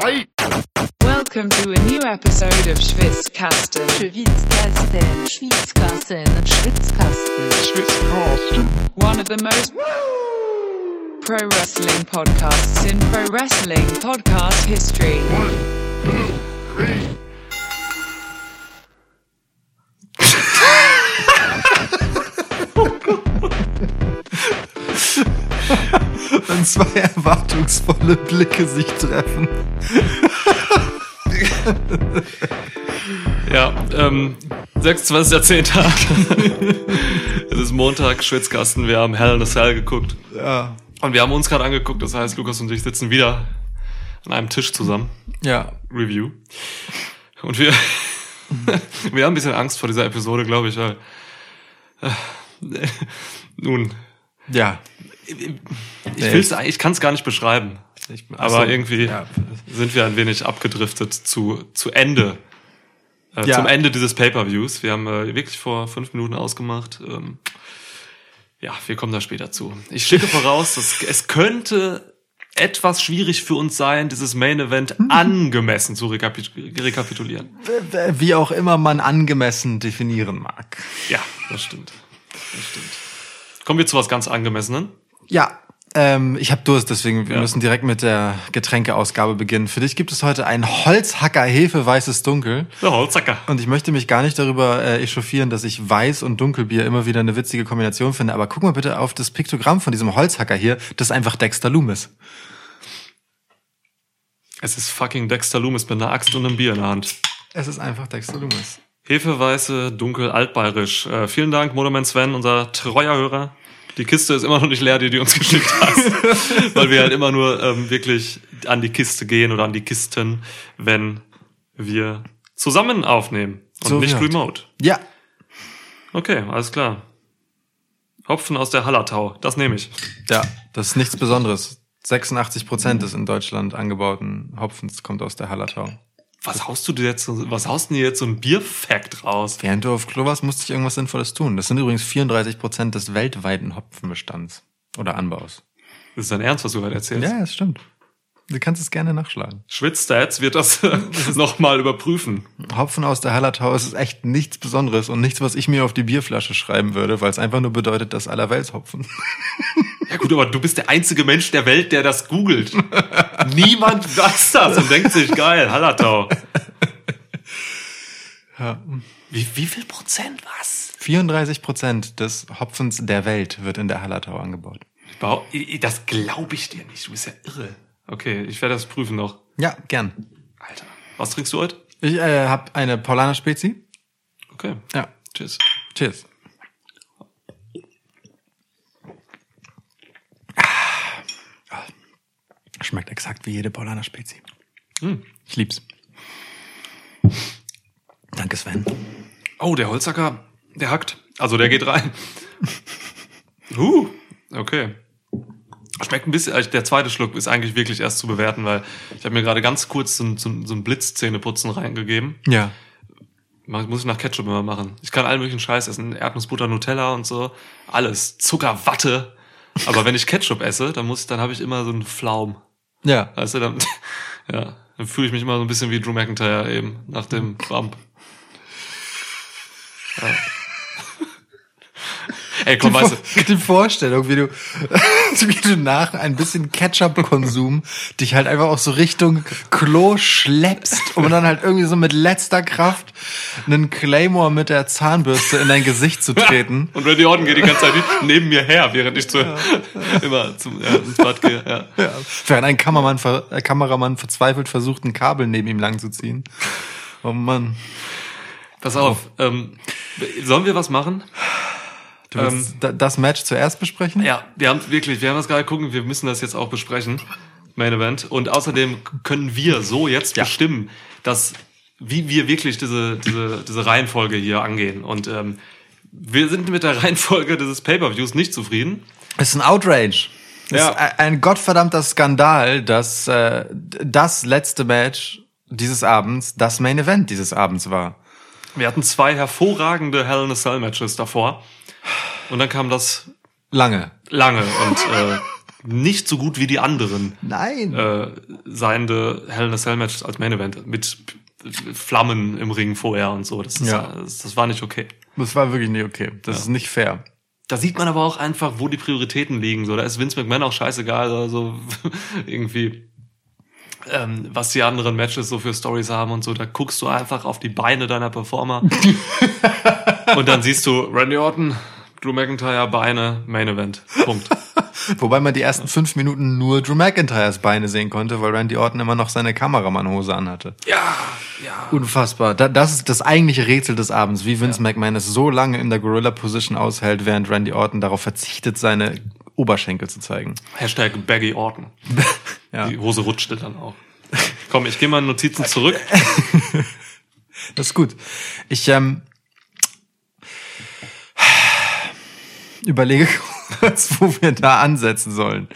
Fight! Welcome to a new episode of Schwitzkasten. Schwitzkasten, Schwitzkasten, Schwitzkasten. Schwitzcast. One of the most pro wrestling podcasts in pro wrestling podcast history. One, two, three. Wenn zwei erwartungsvolle Blicke sich treffen. Ja, ähm, 26.10. es ist Montag, Schwitzkasten, wir haben Hell in a Cell geguckt. Ja. Und wir haben uns gerade angeguckt, das heißt, Lukas und ich sitzen wieder an einem Tisch zusammen. Ja. Review. Und wir, wir haben ein bisschen Angst vor dieser Episode, glaube ich, weil, äh, nun, Ja. Ich will's, ich kann es gar nicht beschreiben. Ich, Aber irgendwie Ja. sind wir ein wenig abgedriftet zu, zu Ende. Äh, Ja. Zum Ende dieses Pay-Per-Views. Wir haben äh, wirklich vor fünf Minuten ausgemacht. Ähm, ja, wir kommen da später zu. Ich schicke voraus, dass es könnte etwas schwierig für uns sein, dieses Main Event angemessen zu rekapit rekapitulieren. Wie auch immer man angemessen definieren mag. Ja, das stimmt. Das stimmt. Kommen wir zu was ganz Angemessenen. Ja. Ähm, ich habe Durst, deswegen wir Ja. müssen direkt mit der Getränkeausgabe beginnen. Für dich gibt es heute ein Holzhacker Hefe weißes Dunkel. Der Holzacker. Und ich möchte mich gar nicht darüber äh, echauffieren, dass ich Weiß und Dunkelbier immer wieder eine witzige Kombination finde. Aber guck mal bitte auf das Piktogramm von diesem Holzhacker hier. Das ist einfach Dexter Loomis. Es ist fucking Dexter Loomis mit einer Axt und einem Bier in der Hand. Es ist einfach Dexter Loomis. Hefeweiße, dunkel, altbayerisch. Äh, vielen Dank, Motorman Sven, unser treuer Hörer. Die Kiste ist immer noch nicht leer, die du uns geschickt hast. weil wir halt immer nur ähm, wirklich an die Kiste gehen oder an die Kisten, wenn wir zusammen aufnehmen und So nicht wird. remote. Ja, Okay, alles klar. Hopfen aus der Hallertau, das nehme ich. ja, das ist nichts Besonderes. 86 Prozent des in Deutschland angebauten Hopfens kommt aus der Hallertau. Was haust du dir jetzt, so- was haust du dir jetzt so ein Bierfact raus? Während du auf Klo warst, musste ich irgendwas Sinnvolles tun. Das sind übrigens 34 Prozent des weltweiten Hopfenbestands oder Anbaus. Das ist dein Ernst, was du gerade erzählst? Ja, das stimmt. Du kannst es gerne nachschlagen. Schwitzstats wird das nochmal überprüfen. Hopfen aus der Hallertau ist echt nichts Besonderes und nichts, was ich mir auf die Bierflasche schreiben würde, weil es einfach nur bedeutet, dass Allerweltshopfen. Ja gut, aber du bist der einzige Mensch der Welt, der das googelt. Niemand weiß das und denkt sich, geil, Hallertau. Ja. Wie, wie viel Prozent was? 34 Prozent des Hopfens der Welt wird in der Hallertau angebaut. Das glaube ich dir nicht, du bist ja irre. Okay, ich werde das prüfen noch. Ja, gern. Alter, was trinkst du heute? Ich äh, habe eine Paulaner Spezi. Okay, Ja. tschüss. Cheers. Schmeckt exakt wie jede Paulaner Spezi. Ich lieb's. Danke, Sven. Oh, der Holzacker, der hackt. Also der geht rein. Uh, okay. Schmeckt ein bisschen, also der zweite Schluck ist eigentlich wirklich erst zu bewerten, weil ich habe mir gerade ganz kurz so, ein- so, so ein Blitzzähneputzen reingegeben. Ja. Muss ich nach Ketchup immer machen. Ich kann allen möglichen Scheiß essen. Erdnussbutter, Nutella und so. Alles. Zucker, Watte. Aber wenn ich Ketchup esse, dann muss, dann habe ich immer so einen Flaum. Ja. Du, dann, ja, dann fühle ich mich immer so ein bisschen wie Drew McIntyre eben nach dem Bump. Ja. Ey, komm, Die, weißt du, die Vorstellung, wie du, wie du nach ein bisschen Ketchup-Konsum dich halt einfach auch so Richtung Klo schleppst, um dann halt irgendwie so mit letzter Kraft einen Claymore mit der Zahnbürste in dein Gesicht zu treten. und Randy Orton geht die ganze Zeit neben mir her, während ich zu, immer zum, ja, ins Bad gehe, ja. Ja. Während ein Kameramann, ver äh, Kameramann verzweifelt versucht, ein Kabel neben ihm lang zu ziehen. Oh Mann. Pass auf, ähm, sollen wir was machen? Du willst da- das Match zuerst besprechen? Ja, wir haben wirklich, wir haben das gerade gucken, wir müssen das jetzt auch besprechen. Main Event. Und außerdem können wir so jetzt Ja. bestimmen, dass wie wir wirklich diese, diese, diese Reihenfolge hier angehen. Und ähm, wir sind mit der Reihenfolge dieses Pay-Per-Views nicht zufrieden. Es ist ein Outrage. Es Ja. ist ein- ein gottverdammter Skandal, dass äh, das letzte Match dieses Abends das Main Event dieses Abends war. Wir hatten zwei hervorragende Hell in a Cell Matches davor. Und dann kam das Lange. lange und äh, nicht so gut wie die anderen Nein. äh, seiende Hell in a Cell Match als Main Event mit Flammen im Ring vorher und so. Das, ist, Ja. das, das war nicht okay. Das war wirklich nicht okay. Das ist nicht fair. Da sieht man aber auch einfach, wo die Prioritäten liegen. So, da ist Vince McMahon auch scheißegal, also irgendwie, ähm, was die anderen Matches so für Stories haben und so. Da guckst du einfach auf die Beine deiner Performer und dann siehst du Randy Orton, Drew McIntyre, Beine, Main Event. Punkt. Wobei man die ersten fünf Minuten nur Drew McIntyres Beine sehen konnte, weil Randy Orton immer noch seine Kameramannhose anhatte. Ja, ja. Unfassbar. Da, das ist das eigentliche Rätsel des Abends, wie Vince McMahon es so lange in der Gorilla-Position aushält, während Randy Orton darauf verzichtet, seine Oberschenkel zu zeigen. Hashtag Baggy Orton. Ja. Die Hose rutschte dann auch. Komm, ich gehe mal in Notizen zurück. Das ist gut. Ich ähm, überlege kurz, wo wir da ansetzen sollen.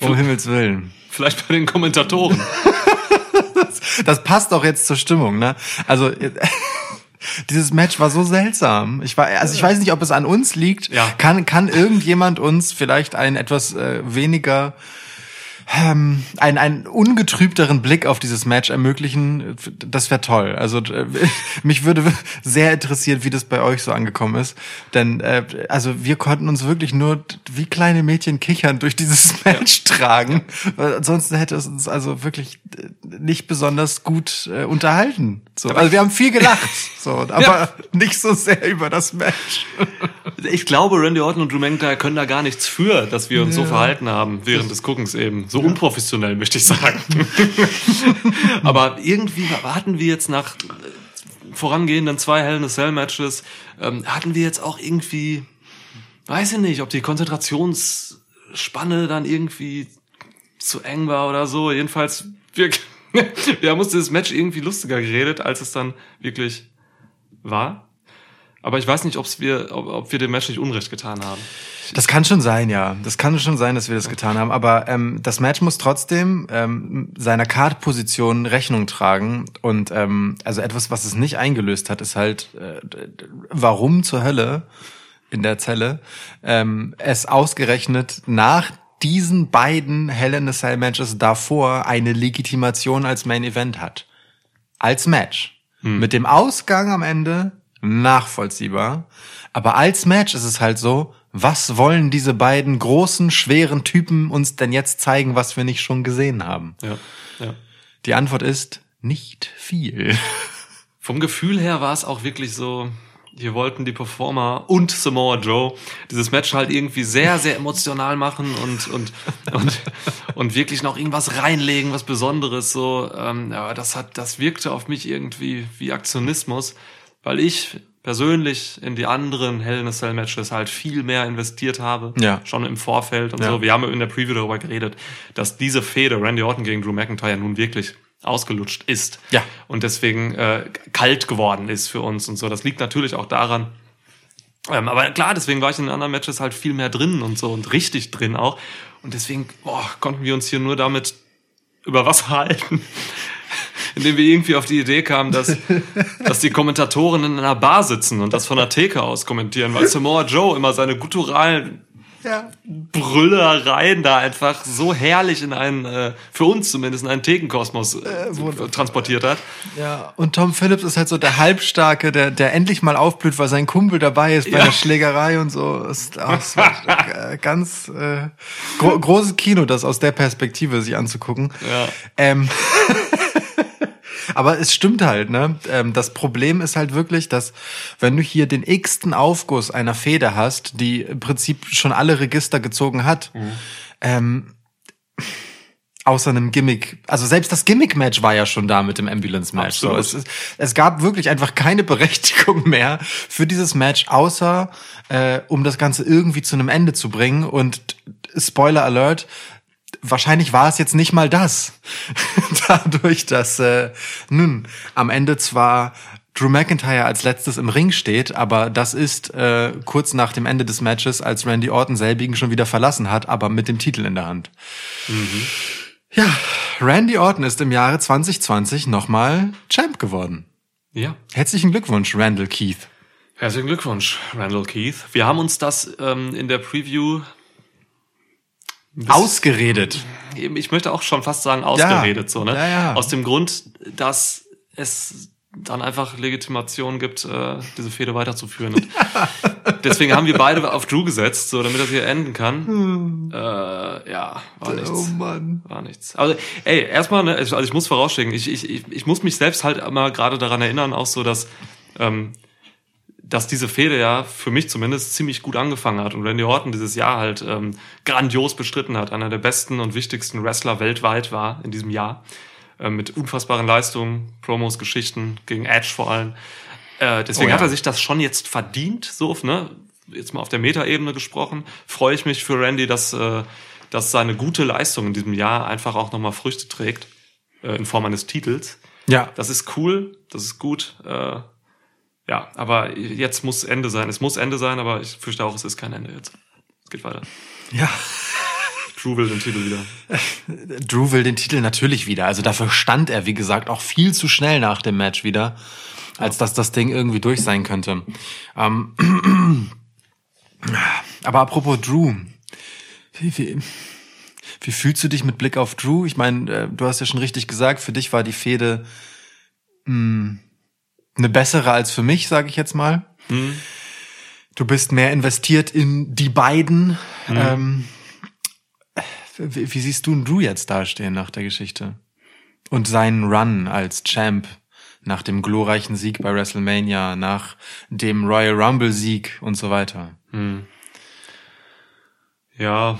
Um Himmels Willen. Vielleicht bei den Kommentatoren. Das passt auch jetzt zur Stimmung, ne? Also dieses Match war so seltsam. Ich war, also ich weiß nicht, ob es an uns liegt. Ja. Kann kann irgendjemand uns vielleicht einen etwas äh, weniger ähm, einen, einen ungetrübteren Blick auf dieses Match ermöglichen, das wäre toll. Also äh, mich würde sehr interessieren, wie das bei euch so angekommen ist. Denn äh, also wir konnten uns wirklich nur wie kleine Mädchen kichern durch dieses Match tragen. Weil ansonsten hätte es uns also wirklich äh, nicht besonders gut äh, unterhalten. So, also wir haben viel gelacht, so, aber nicht so sehr über das Match. Ich glaube, Randy Orton und Drew McIntyre können da gar nichts für, dass wir uns so verhalten haben während des Guckens eben. So unprofessionell, möchte ich sagen. Aber irgendwie hatten wir jetzt nach äh, vorangehenden zwei Hell in a Cell Matches, ähm, hatten wir jetzt auch irgendwie, weiß ich nicht, ob die Konzentrationsspanne dann irgendwie zu eng war oder so. Jedenfalls, wir, wir haben uns dieses Match irgendwie lustiger geredet, als es dann wirklich war. Aber ich weiß nicht, ob's wir, ob, ob wir dem Match nicht Unrecht getan haben. Das kann schon sein, ja. Das kann schon sein, dass wir das getan haben. Aber ähm, das Match muss trotzdem ähm, seiner Card-Position Rechnung tragen. Und ähm, also etwas, was es nicht eingelöst hat, ist halt, äh, warum zur Hölle in der Zelle ähm, es ausgerechnet nach diesen beiden Hell in a Cell Matches davor eine Legitimation als Main Event hat. Als Match. Mit dem Ausgang am Ende nachvollziehbar. Aber als Match ist es halt so, was wollen diese beiden großen, schweren Typen uns denn jetzt zeigen, was wir nicht schon gesehen haben? Ja, ja. Die Antwort ist nicht viel. Vom Gefühl her war es auch wirklich so, hier wollten die Performer und Samoa Joe dieses Match halt irgendwie sehr, sehr emotional machen und, und, und, und wirklich noch irgendwas reinlegen, was Besonderes, so, ähm, aber das hat, das wirkte auf mich irgendwie wie Aktionismus, weil ich persönlich in die anderen Hell in a Cell Matches halt viel mehr investiert habe, Ja. schon im Vorfeld und Ja. so. Wir haben in der Preview darüber geredet, dass diese Fehde Randy Orton gegen Drew McIntyre nun wirklich ausgelutscht ist Ja. und deswegen äh, kalt geworden ist für uns und so. Das liegt natürlich auch daran. Ähm, aber klar, deswegen war ich in den anderen Matches halt viel mehr drin und so und richtig drin auch. Und deswegen boah, konnten wir uns hier nur damit über Wasser halten, indem wir irgendwie auf die Idee kamen, dass, dass die Kommentatoren in einer Bar sitzen und das von der Theke aus kommentieren, weil Samoa Joe immer seine gutturalen Ja. Brüllereien da einfach so herrlich in einen, äh, für uns zumindest, in einen Thekenkosmos äh, wundervoll. transportiert hat. Ja. Und Tom Phillips ist halt so der Halbstarke, der, der endlich mal aufblüht, weil sein Kumpel dabei ist bei Ja. der Schlägerei und so. Ist, auch so äh, ganz äh, gro großes Kino, das aus der Perspektive sich anzugucken. Ja. Ähm, aber es stimmt halt, ne? Ähm, das Problem ist halt wirklich, dass wenn du hier den x-ten Aufguss einer Feder hast, die im Prinzip schon alle Register gezogen hat, ähm, außer einem Gimmick, also selbst das Gimmick-Match war ja schon da mit dem Ambulance-Match. So, es, es gab wirklich einfach keine Berechtigung mehr für dieses Match, außer äh, um das Ganze irgendwie zu einem Ende zu bringen. Und Spoiler Alert, wahrscheinlich war es jetzt nicht mal das. Dadurch, dass äh, nun am Ende zwar Drew McIntyre als letztes im Ring steht, aber das ist äh, kurz nach dem Ende des Matches, als Randy Orton selbigen schon wieder verlassen hat, aber mit dem Titel in der Hand. Ja, Randy Orton ist im Jahre 2020 nochmal Champ geworden. Ja. Herzlichen Glückwunsch, Randall Keith. Herzlichen Glückwunsch, Randall Keith. Wir haben uns das ähm, in der Preview Ausgeredet. Ich möchte auch schon fast sagen, ausgeredet, so, ne? Ja, ja. Aus dem Grund, dass es dann einfach Legitimation gibt, äh, diese Fehde weiterzuführen. Deswegen haben wir beide auf Drew gesetzt, so damit das hier enden kann. Äh, ja, war nichts. Oh Mann. War nichts. Also, ey, erstmal, ne, also ich muss vorausschicken, ich, ich, ich, ich muss mich selbst halt immer gerade daran erinnern, auch so, dass, ähm, dass diese Fehde ja für mich zumindest ziemlich gut angefangen hat und Randy Orton dieses Jahr halt ähm, grandios bestritten hat, einer der besten und wichtigsten Wrestler weltweit war in diesem Jahr, äh, mit unfassbaren Leistungen, Promos, Geschichten, gegen Edge vor allem. Äh, deswegen Oh ja. hat er sich das schon jetzt verdient, so, ne? Jetzt mal auf der Metaebene gesprochen, freue ich mich für Randy, dass, äh, dass seine gute Leistung in diesem Jahr einfach auch nochmal Früchte trägt, äh, in Form eines Titels. Ja. Das ist cool, das ist gut. Äh, ja, aber jetzt muss Ende sein. Es muss Ende sein, aber ich fürchte auch, es ist kein Ende jetzt. Es geht weiter. Ja. Drew will den Titel wieder. Drew will den Titel natürlich wieder. Also dafür stand er, wie gesagt, auch viel zu schnell nach dem Match wieder, als dass das Ding irgendwie durch sein könnte. Ähm, aber apropos Drew, wie, wie, wie fühlst du dich mit Blick auf Drew? Ich meine, äh, du hast ja schon richtig gesagt, für dich war die Fehde mh, eine bessere als für mich, sage ich jetzt mal. Du bist mehr investiert in die beiden. Ähm, wie, wie siehst du einen Drew jetzt dastehen nach der Geschichte? Und seinen Run als Champ nach dem glorreichen Sieg bei WrestleMania, nach dem Royal Rumble Sieg und so weiter. Ja,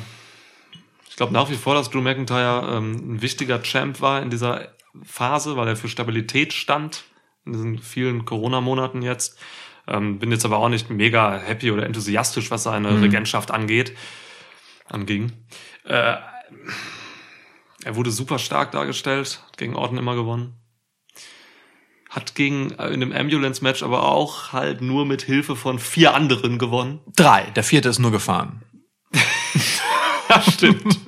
ich glaube nach wie vor, dass Drew McIntyre ähm, ein wichtiger Champ war in dieser Phase, weil er für Stabilität stand in diesen vielen Corona-Monaten jetzt. Ähm, bin jetzt aber auch nicht mega happy oder enthusiastisch, was seine Regentschaft angeht. Anging. Äh, er wurde super stark dargestellt, hat gegen Orton immer gewonnen. Hat gegen äh, in dem Ambulance-Match aber auch halt nur mit Hilfe von vier anderen gewonnen. Drei. Der vierte ist nur gefahren. Ja, stimmt.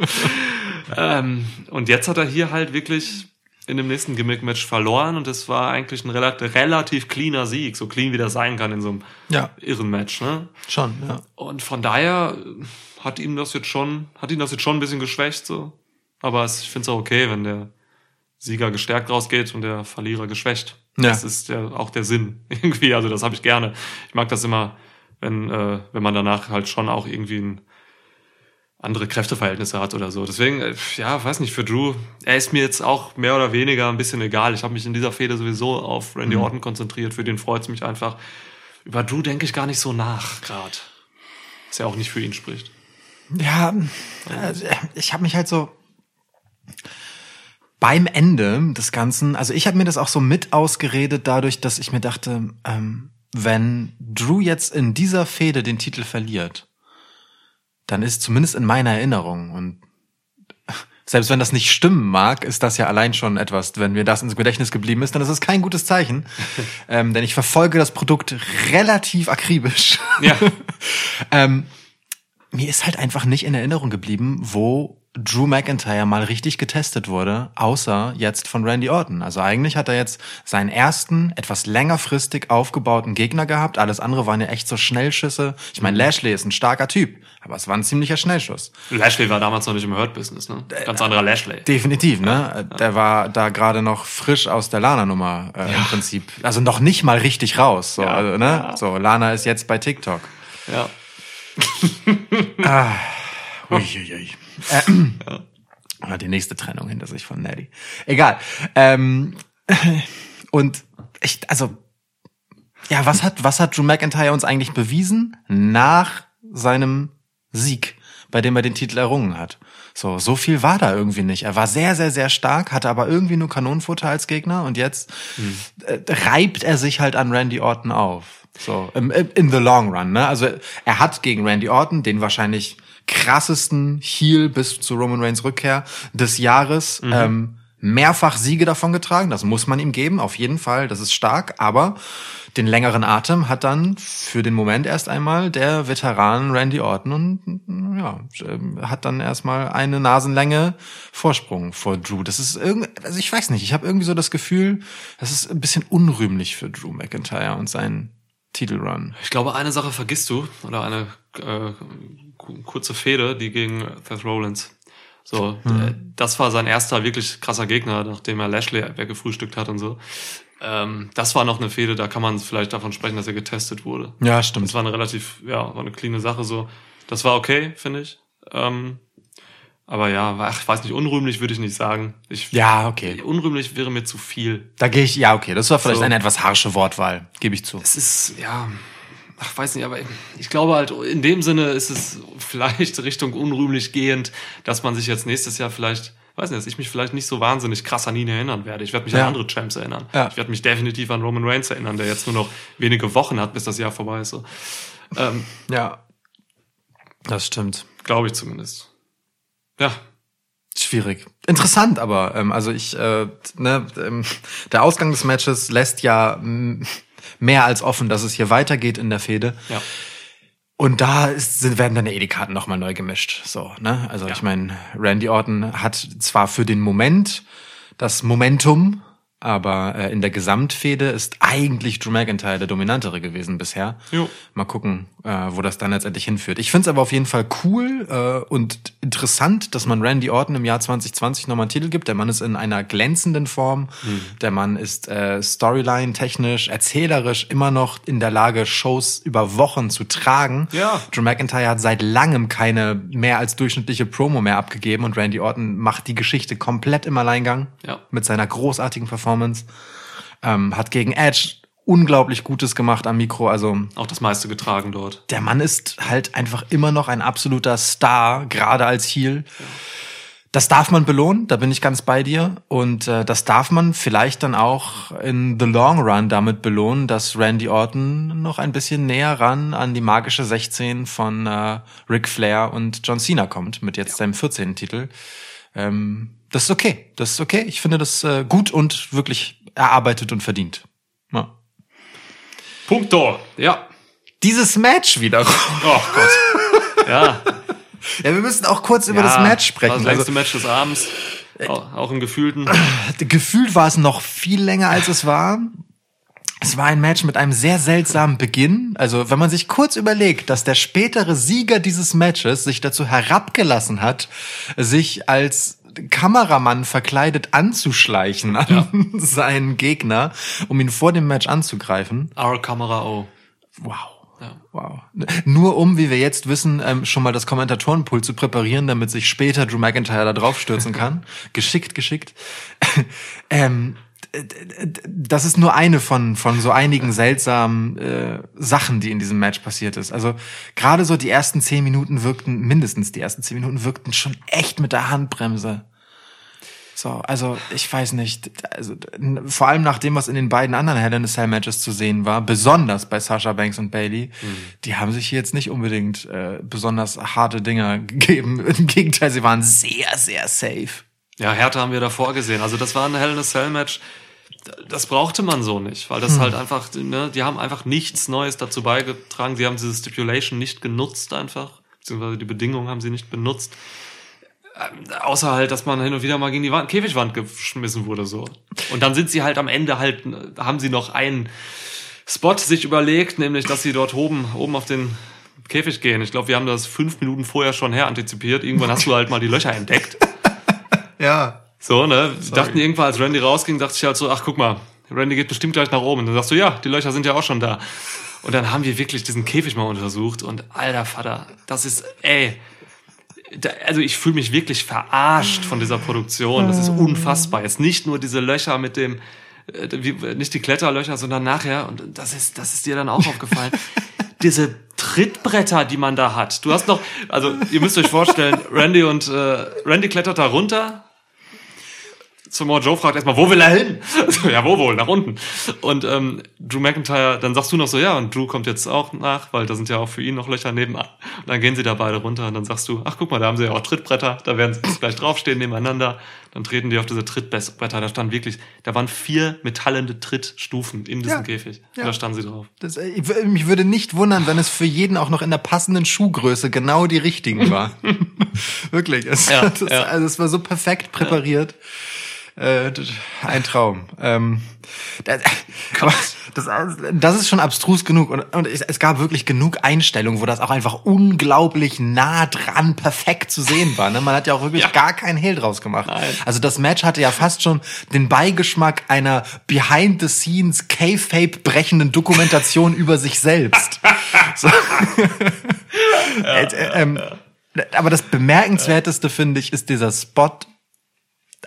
ähm, und jetzt hat er hier halt wirklich in dem nächsten Gimmick-Match verloren und es war eigentlich ein relativ, relativ cleaner Sieg, so clean wie das sein kann in so einem Ja. irren Match. Ne? Schon, ja. Und von daher äh, hat ihm das jetzt schon, hat ihn das jetzt schon ein bisschen geschwächt, so. Aber es, ich finde es auch okay, wenn der Sieger gestärkt rausgeht und der Verlierer geschwächt. Ja. Das ist ja auch der Sinn irgendwie. Also das habe ich gerne. Ich mag das immer, wenn äh, wenn man danach halt schon auch irgendwie ein andere Kräfteverhältnisse hat oder so. Deswegen, äh, ja, weiß nicht, für Drew, er ist mir jetzt auch mehr oder weniger ein bisschen egal. Ich habe mich in dieser Fehde sowieso auf Randy Orton konzentriert. Für den freut's mich einfach. Über Drew denke ich gar nicht so nach, grad. Was ja auch nicht für ihn spricht. Ja, also, ich habe mich halt so beim Ende des Ganzen, also ich habe mir das auch so mit ausgeredet dadurch, dass ich mir dachte, ähm, wenn Drew jetzt in dieser Fehde den Titel verliert, dann ist zumindest in meiner Erinnerung und selbst wenn das nicht stimmen mag, ist das ja allein schon etwas, wenn mir das ins Gedächtnis geblieben ist, dann ist es kein gutes Zeichen. ähm, denn ich verfolge das Produkt relativ akribisch. Ja. ähm, mir ist halt einfach nicht in Erinnerung geblieben, wo Drew McIntyre mal richtig getestet wurde, außer jetzt von Randy Orton. Also eigentlich hat er jetzt seinen ersten, etwas längerfristig aufgebauten Gegner gehabt. Alles andere waren ja echt so Schnellschüsse. Ich meine, Lashley ist ein starker Typ, aber es war ein ziemlicher Schnellschuss. Lashley war damals noch nicht im Hurt-Business, ne? Ganz anderer Lashley. Definitiv, ne? Der war da gerade noch frisch aus der Lana-Nummer äh, im Prinzip. Also noch nicht mal richtig raus. So, Ja. also, ne? so, Lana ist jetzt bei TikTok. Ja. Uiuiui. Ähm, ja. Die nächste Trennung hinter sich von Nelly. Egal. Ähm, und ich, also, ja, was hat, was hat Drew McIntyre uns eigentlich bewiesen nach seinem Sieg, bei dem er den Titel errungen hat? So, so viel war da irgendwie nicht. Er war sehr, sehr, sehr stark, hatte aber irgendwie nur Kanonenfutter als Gegner und jetzt äh, reibt er sich halt an Randy Orton auf. So, im, in the long run, ne? Also, er hat gegen Randy Orton den wahrscheinlich krassesten Heel bis zu Roman Reigns Rückkehr des Jahres, ähm, mehrfach Siege davon getragen. Das muss man ihm geben, auf jeden Fall. Das ist stark. Aber den längeren Atem hat dann für den Moment erst einmal der Veteran Randy Orton und ja, ähm, hat dann erstmal eine Nasenlänge Vorsprung vor Drew. Das ist irgendwie, also ich weiß nicht, ich habe irgendwie so das Gefühl, das ist ein bisschen unrühmlich für Drew McIntyre und seinen Titelrun. Ich glaube, eine Sache vergisst du, oder eine äh, kurze Fehde, die gegen Seth Rollins. So, Mhm. das war sein erster wirklich krasser Gegner, nachdem er Lashley weggefrühstückt hat und so. Ähm, das war noch eine Fehde, da kann man vielleicht davon sprechen, dass er getestet wurde. Ja, stimmt. Das war eine relativ, ja, war eine cleane Sache so. Das war okay, finde ich. Ähm, aber ja, ach, ich weiß nicht, unrühmlich würde ich nicht sagen. Ich, Ja, okay. Unrühmlich wäre mir zu viel. Da gehe ich, ja, okay. Das war vielleicht So. eine etwas harsche Wortwahl, gebe ich zu. Es ist, ja, ach, weiß nicht, aber ich glaube halt, in dem Sinne ist es vielleicht Richtung unrühmlich gehend, dass man sich jetzt nächstes Jahr vielleicht, weiß nicht, dass ich mich vielleicht nicht so wahnsinnig krass an ihn erinnern werde. Ich werde mich Ja. an andere Champs erinnern. Ja. Ich werde mich definitiv an Roman Reigns erinnern, der jetzt nur noch wenige Wochen hat, bis das Jahr vorbei ist. So. Ähm, Ja. Das stimmt. glaube ich zumindest. Ja, Schwierig. Interessant, aber ähm, also ich, äh, ne, ähm, der Ausgang des Matches lässt ja mehr als offen, dass es hier weitergeht in der Fehde. ja. Und da ist, sind, werden dann ja eh die Karten nochmal neu gemischt. So, ne? Also ich meine, Randy Orton hat zwar für den Moment das Momentum, aber äh, in der Gesamtfehde ist eigentlich Drew McIntyre der dominantere gewesen bisher. Jo. Mal gucken, äh, wo das dann letztendlich hinführt. Ich finde es aber auf jeden Fall cool äh, und interessant, dass man Randy Orton im Jahr 2020 nochmal einen Titel gibt. Der Mann ist in einer glänzenden Form. Hm. Der Mann ist äh, Storyline technisch, erzählerisch immer noch in der Lage, Shows über Wochen zu tragen. Ja. Drew McIntyre hat seit langem keine mehr als durchschnittliche Promo mehr abgegeben und Randy Orton macht die Geschichte komplett im Alleingang Ja. mit seiner großartigen Performance. Ähm, hat gegen Edge unglaublich Gutes gemacht am Mikro. Also Auch das meiste getragen dort. der Mann ist halt einfach immer noch ein absoluter Star, gerade als Heel. Das darf man belohnen, da bin ich ganz bei dir. Und äh, das darf man vielleicht dann auch in the long run damit belohnen, dass Randy Orton noch ein bisschen näher ran an die magische 16 von äh, Ric Flair und John Cena kommt, mit jetzt seinem 14. Titel. Ähm, das ist okay, das ist okay. Ich finde das äh, gut und wirklich erarbeitet und verdient. Ja. Punkto. Ja. Dieses Match wiederum. Oh Gott. Ja. Ja, wir müssen auch kurz über ja, das Match War das sprechen. längste Also, Match des Abends. Auch, auch im Gefühlten. gefühlt war es noch viel länger, als es war. Es war ein Match mit einem sehr seltsamen Beginn. Also, wenn man sich kurz überlegt, dass der spätere Sieger dieses Matches sich dazu herabgelassen hat, sich als Kameramann verkleidet anzuschleichen an seinen Gegner, um ihn vor dem Match anzugreifen. Our Kamera O. Wow. Ja. Wow. Nur um, wie wir jetzt wissen, ähm, schon mal das Kommentatorenpool zu präparieren, damit sich später Drew McIntyre da drauf stürzen kann. geschickt, geschickt. ähm, das ist nur eine von, von so einigen seltsamen äh, Sachen, die in diesem Match passiert ist. Also gerade so die ersten zehn Minuten wirkten, mindestens die ersten zehn Minuten wirkten schon echt mit der Handbremse. So, also ich weiß nicht, also vor allem nach dem, was in den beiden anderen Hell in a Cell Matches zu sehen war, besonders bei Sasha Banks und Bailey, die haben sich jetzt nicht unbedingt äh, besonders harte Dinger gegeben. Im Gegenteil, sie waren sehr, sehr safe. Ja, Härte haben wir davor gesehen. Also das war ein Hell in a Cell Match. Das brauchte man so nicht, weil das halt einfach, ne, die haben einfach nichts Neues dazu beigetragen. Sie haben diese Stipulation nicht genutzt einfach, beziehungsweise die Bedingungen haben sie nicht benutzt. Ähm, Außer halt, dass man hin und wieder mal gegen die Wand, Käfigwand geschmissen wurde, so. Und dann sind sie halt am Ende halt, haben sie noch einen Spot sich überlegt, nämlich, dass sie dort oben, oben auf den Käfig gehen. Ich glaube, wir haben das fünf Minuten vorher schon her antizipiert. Irgendwann hast du halt mal die Löcher entdeckt. Ja. So, ne? Wir dachten irgendwann, als Randy rausging, dachte ich halt so, ach guck mal, Randy geht bestimmt gleich nach oben. Und dann sagst du, ja, die Löcher sind ja auch schon da. Und dann haben wir wirklich diesen Käfig mal untersucht und alter Vater, das ist, ey, also ich fühle mich wirklich verarscht von dieser Produktion. Das ist unfassbar. Jetzt nicht nur diese Löcher mit dem, äh, nicht die Kletterlöcher, sondern nachher, und das ist, das ist dir dann auch aufgefallen, diese Trittbretter, die man da hat. Du hast noch, also ihr müsst euch vorstellen, Randy und äh, Randy klettert da runter. Samoa Joe fragt erstmal, wo will er hin? So, ja, wo wohl? Nach unten. Und ähm, Drew McIntyre, dann sagst du noch so, ja, und Drew kommt jetzt auch nach, weil da sind ja auch für ihn noch Löcher nebenan. Und dann gehen sie da beide runter und dann sagst du, ach guck mal, da haben sie ja auch Trittbretter, da werden sie gleich draufstehen nebeneinander. Dann treten die auf diese Trittbretter. Da stand wirklich, da waren vier metallende Trittstufen in diesem Ja. Käfig. Ja. Da standen sie drauf. Das, äh, ich mich würde nicht wundern, wenn es für jeden auch noch in der passenden Schuhgröße genau die richtigen war. Wirklich. Es, Ja, das, ja. Also es war so perfekt präpariert. Äh, ein Traum. Ähm, das, das, das ist schon abstrus genug. Und, und es, es gab wirklich genug Einstellungen, wo das auch einfach unglaublich nah dran perfekt zu sehen war. Ne? Man hat ja auch wirklich Ja. gar keinen Hehl draus gemacht. Nein. Also das Match hatte ja fast schon den Beigeschmack einer behind-the-scenes K-Fape brechenden Dokumentation über sich selbst. So. Äh, äh, ähm, Aber das bemerkenswerteste finde ich ist dieser Spot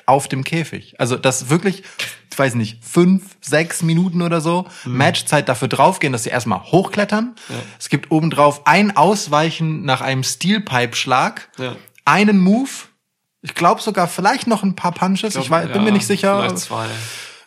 auf dem Käfig. Also das wirklich, ich weiß nicht, fünf, sechs Minuten oder so Matchzeit dafür draufgehen, dass sie erstmal hochklettern. Es gibt obendrauf ein Ausweichen nach einem Steelpipe-Schlag, Ja. einen Move, ich glaube sogar vielleicht noch ein paar Punches, ich, weiß, bin mir nicht sicher. Vielleicht zwei.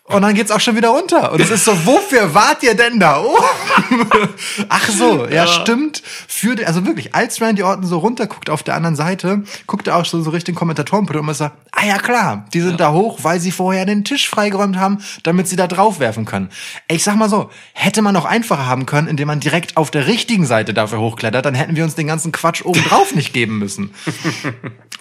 Und dann geht's auch schon wieder runter. Und es ist so, wofür wart ihr denn da oben? Ach so, ja, stimmt. Für den, also wirklich, als Randy Orton so runterguckt auf der anderen Seite, guckt er auch so, so Richtung Kommentatorenpult und sagt, ah ja klar, die sind da hoch, weil sie vorher den Tisch freigeräumt haben, damit sie da drauf werfen können. Ich sag mal so, hätte man auch einfacher haben können, indem man direkt auf der richtigen Seite dafür hochklettert, dann hätten wir uns den ganzen Quatsch oben drauf nicht geben müssen.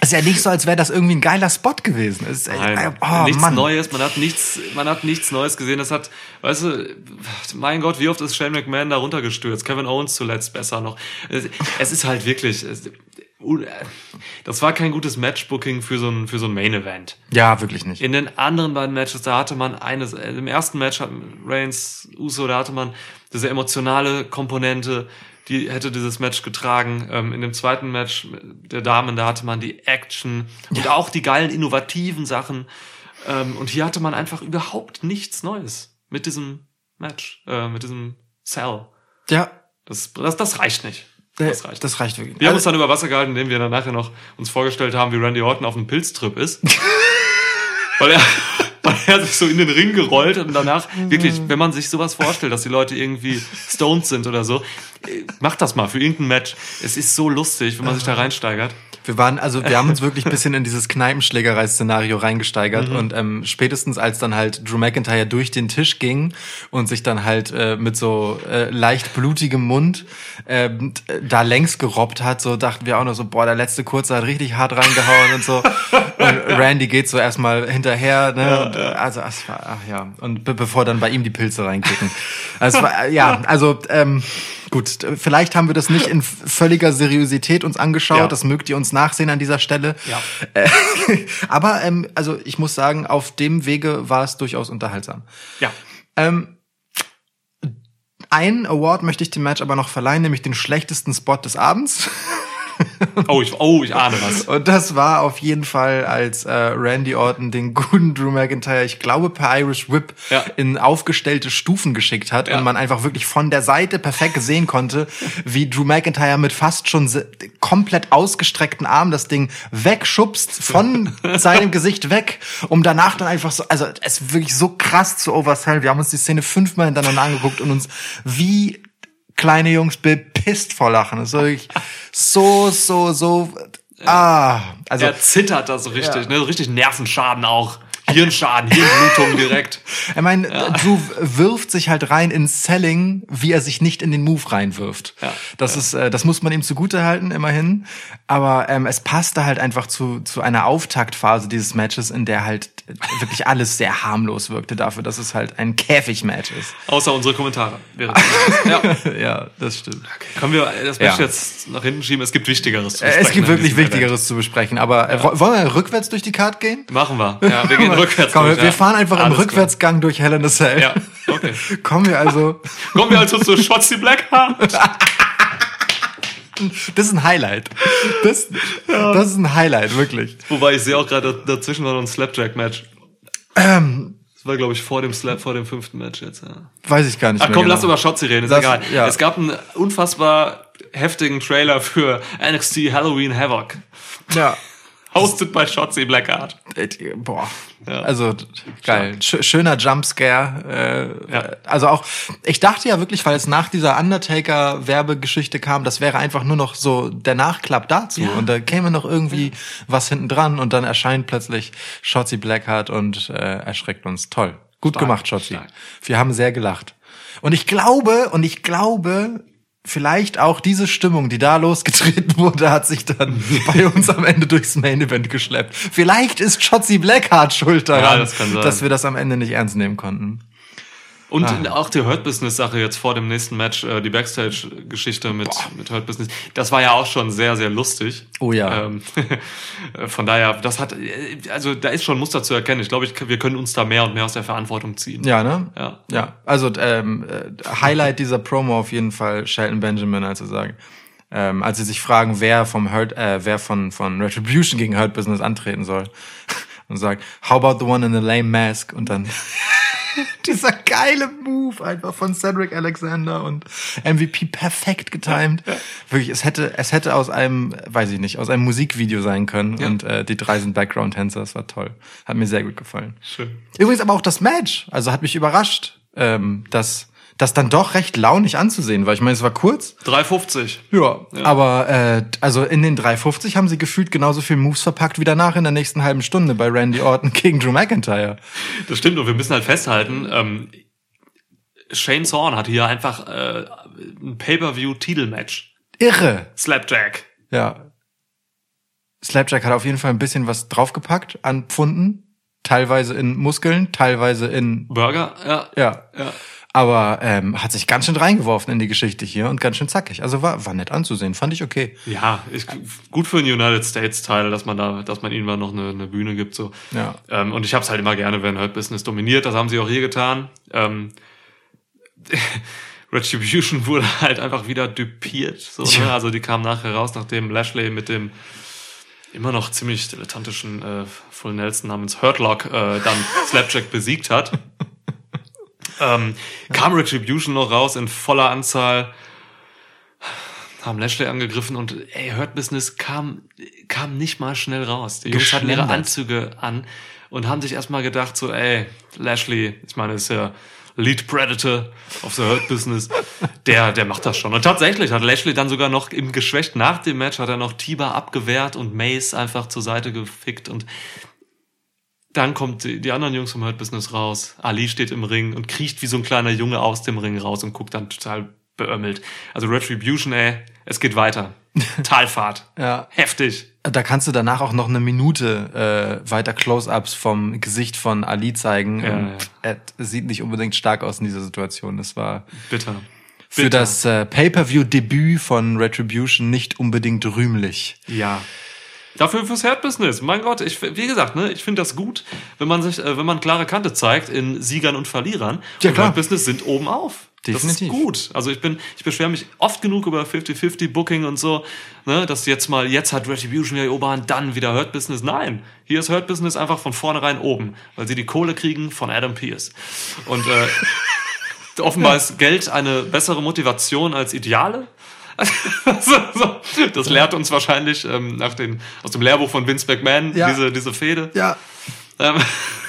ist ja nicht so, als wäre das irgendwie ein geiler Spot gewesen. Es Ist, Nein, oh, nichts Mann. Neues, man hat nichts, man hat nichts Neues gesehen. Das hat, weißt du, mein Gott, wie oft ist Shane McMahon da runtergestürzt? Kevin Owens zuletzt besser noch. Es, ist halt wirklich, es, das war kein gutes Matchbooking für so ein, für so ein Main Event. Ja, wirklich nicht. In den anderen beiden Matches, da hatte man eines, im ersten Match hat Reigns, Uso, da hatte man diese emotionale Komponente, die hätte dieses Match getragen. Ähm, in dem zweiten Match der Damen, da hatte man die Action und auch die geilen, innovativen Sachen. Ähm, und hier hatte man einfach überhaupt nichts Neues mit diesem Match, äh, mit diesem Cell. Ja, Das, das, das reicht nicht. Das reicht. Das reicht wirklich. Wir haben Also- uns dann über Wasser gehalten, indem wir dann nachher noch uns vorgestellt haben, wie Randy Orton auf einem Pilztrip ist. weil er, weil er sich so in den Ring gerollt und danach, wirklich, wenn man sich sowas vorstellt, dass die Leute irgendwie stoned sind oder so, macht das mal für irgendein Match. Es ist so lustig, wenn man sich da reinsteigert. Wir waren, also wir haben uns wirklich ein bisschen in dieses Kneipenschlägerei-Szenario reingesteigert und ähm, spätestens als dann halt Drew McIntyre durch den Tisch ging und sich dann halt äh, mit so äh, leicht blutigem Mund ähm, t- da längs gerobbt hat, so dachten wir auch noch so, boah, der letzte Kurze hat richtig hart reingehauen und so. Und Randy geht so erstmal hinterher, ne? und, äh, also war, ach ja, und be bevor dann bei ihm die Pilze reinkicken. Also äh, ja, also ähm, gut, vielleicht haben wir das nicht in völliger Seriosität uns angeschaut, Ja. das mögt ihr uns nachsehen an dieser Stelle. Ja. Äh, aber ähm, also ich muss sagen, auf dem Wege war es durchaus unterhaltsam. Ja. Ähm, einen Award möchte ich dem Match aber noch verleihen, nämlich den schlechtesten Spot des Abends. Oh, ich, oh, ich ahne was. Und das war auf jeden Fall, als äh, Randy Orton den guten Drew McIntyre, ich glaube per Irish Whip, Ja. in aufgestellte Stufen geschickt hat Ja. und man einfach wirklich von der Seite perfekt sehen konnte, wie Drew McIntyre mit fast schon komplett ausgestreckten Armen das Ding wegschubst von seinem Gesicht weg, um danach dann einfach so, also es ist wirklich so krass zu oversell. Wir haben uns die Szene fünfmal hintereinander angeguckt und uns wie kleine Jungs bepisst vor Lachen. Das ist wirklich so, so, so, ah, also, Er zittert da so richtig, ne? So richtig Nervenschaden auch. Hirnschaden, Hirnblutung direkt. ich meine, Drew wirft sich halt rein ins Selling, wie er sich nicht in den Move reinwirft. Ja, Das ist, äh, das muss man ihm zugute halten, immerhin. Aber ähm, es passte halt einfach zu, zu einer Auftaktphase dieses Matches, in der halt wirklich alles sehr harmlos wirkte dafür, dass es halt ein Käfig-Match ist. Außer unsere Kommentare. ja. ja, das stimmt. Können wir das Match Ja. jetzt nach hinten schieben? Es gibt Wichtigeres zu besprechen. Es gibt wirklich diesem Event. Wichtigeres zu besprechen. Aber äh, wo- wollen wir rückwärts durch die Card gehen? Machen wir. Ja, wir gehen rückwärts. Komm, durch, wir ja. fahren einfach im Alles klar. Rückwärtsgang durch Hell in a Cell. Ja, okay. Kommen wir also. Kommen wir also zu Shotzi Blackheart. Das ist ein Highlight. Das, das ist ein Highlight, wirklich. Wobei ich sehe auch gerade, dazwischen war noch ein Slapjack-Match. Ähm, Das war, glaube ich, vor dem Slap, vor dem fünften Match jetzt, ja. weiß ich gar nicht Ach mehr. komm, genau. lass über Shotzi reden, ist Lass- egal. ja. Es gab einen unfassbar heftigen Trailer für NXT Halloween Havoc. Ja. Hosted by Shotzi Blackheart. Äh, Boah. Ja. Also geil. Sch schöner Jumpscare. Äh, Ja. Also auch, ich dachte ja wirklich, weil es nach dieser Undertaker-Werbegeschichte kam, das wäre einfach nur noch so der Nachklapp dazu. Ja. Und da käme noch irgendwie was hinten dran und dann erscheint plötzlich Shotzi Blackheart und äh, erschreckt uns. Toll. Gut Stark, gemacht, Shotzi. stark. Wir haben sehr gelacht. Und ich glaube, und ich glaube, vielleicht auch diese Stimmung, die da losgetreten wurde, hat sich dann bei uns am Ende durchs Main Event geschleppt. Vielleicht ist Shotzi Blackheart schuld daran, das kann sein. dass wir das am Ende nicht ernst nehmen konnten. Und Ah. auch die Hurt Business Sache jetzt vor dem nächsten Match, äh, die Backstage Geschichte mit, mit Hurt Business, das war ja auch schon sehr, sehr lustig. Oh ja. Ähm, von daher, das hat, äh, also da ist schon Muster zu erkennen. Ich glaube, ich, wir können uns da mehr und mehr aus der Verantwortung ziehen. Ja, ne? Ja. Ja, also ähm, äh, Highlight dieser Promo auf jeden Fall Shelton Benjamin, als er sagen, ähm, als sie sich fragen, wer vom Hurt, äh, wer von von Retribution gegen Hurt Business antreten soll und sagt, how about the one in the lame mask und dann dieser geile Move einfach von Cedric Alexander und MVP perfekt getimed. Wirklich, es hätte es hätte aus einem, weiß ich nicht, aus einem Musikvideo sein können Ja. und äh, die drei sind Background Tänzer, das war toll. Hat mir sehr gut gefallen. Schön. Übrigens aber auch das Match. Also hat mich überrascht, ähm, dass das dann doch recht launig anzusehen war. Ich meine, es war kurz. 3,50. Ja. Aber äh, also in den 350 haben sie gefühlt genauso viel Moves verpackt wie danach in der nächsten halben Stunde bei Randy Orton gegen Drew McIntyre. Das stimmt und wir müssen halt festhalten, ähm, Shane Zorn hat hier einfach äh, ein Pay-Per-View-Titelmatch. Irre. Slapjack. Ja. Slapjack hat auf jeden Fall ein bisschen was draufgepackt an Pfunden. Teilweise in Muskeln, teilweise in Burger, ja. ja. Ja. Aber ähm, hat sich ganz schön reingeworfen in die Geschichte hier und ganz schön zackig. Also war, war nett anzusehen, fand ich okay. Ja, ist gut für den United States Teil, dass man da, dass man ihnen mal noch eine, eine Bühne gibt. So. Ja. Ähm, und ich hab's halt immer gerne, wenn Hurt Business dominiert. Das haben sie auch hier getan. Ähm, Retribution wurde halt einfach wieder düpiert. So, ne? Also die kamen nachher raus, nachdem Lashley mit dem immer noch ziemlich dilettantischen äh, Full Nelson namens Hurtlock äh, dann Slapjack besiegt hat. ähm, kam Retribution noch raus in voller Anzahl haben Lashley angegriffen und ey, Hurt Business kam, kam nicht mal schnell raus. Die Jungs hatten ihre. Anzüge an und haben sich erstmal gedacht, so, ey, Lashley, ich meine, ist ja Lead Predator of the Hurt Business, der, der macht das schon. Und tatsächlich hat Lashley dann sogar noch im geschwächt nach dem Match hat er noch Tiba abgewehrt und Mace einfach zur Seite gefickt und dann kommt die, die anderen Jungs vom Hurt Business raus. Ali steht im Ring und kriecht wie so ein kleiner Junge aus dem Ring raus und guckt dann total beömmelt. Also Retribution, ey, es geht weiter. Talfahrt. Ja. Heftig. Da kannst du danach auch noch eine Minute äh, weiter Close-ups vom Gesicht von Ali zeigen. Ja, und Er sieht nicht unbedingt stark aus in dieser Situation. Das war Bitter. für Bitter. das äh, Pay-per-view-Debüt von Retribution nicht unbedingt rühmlich. Ja. Dafür fürs Herd-Business. Mein Gott, ich, wie gesagt, ne, ich finde das gut, wenn man sich, äh, wenn man klare Kante zeigt in Siegern und Verlierern. Ja, und klar. Herd-Business sind oben auf. Definitiv. Das ist gut. Also ich bin, ich beschwere mich oft genug über 50-50 Booking und so, ne, dass jetzt mal, jetzt hat Retribution wieder die Oberhand, dann wieder Hurt Business. Nein. Hier ist Hurt Business einfach von vornherein oben, weil sie die Kohle kriegen von Adam Pierce. Und, äh, offenbar ist Geld eine bessere Motivation als Ideale. Das lehrt uns wahrscheinlich ähm, nach den, aus dem Lehrbuch von Vince McMahon, Ja. diese, diese Fehde. Ja, Ähm,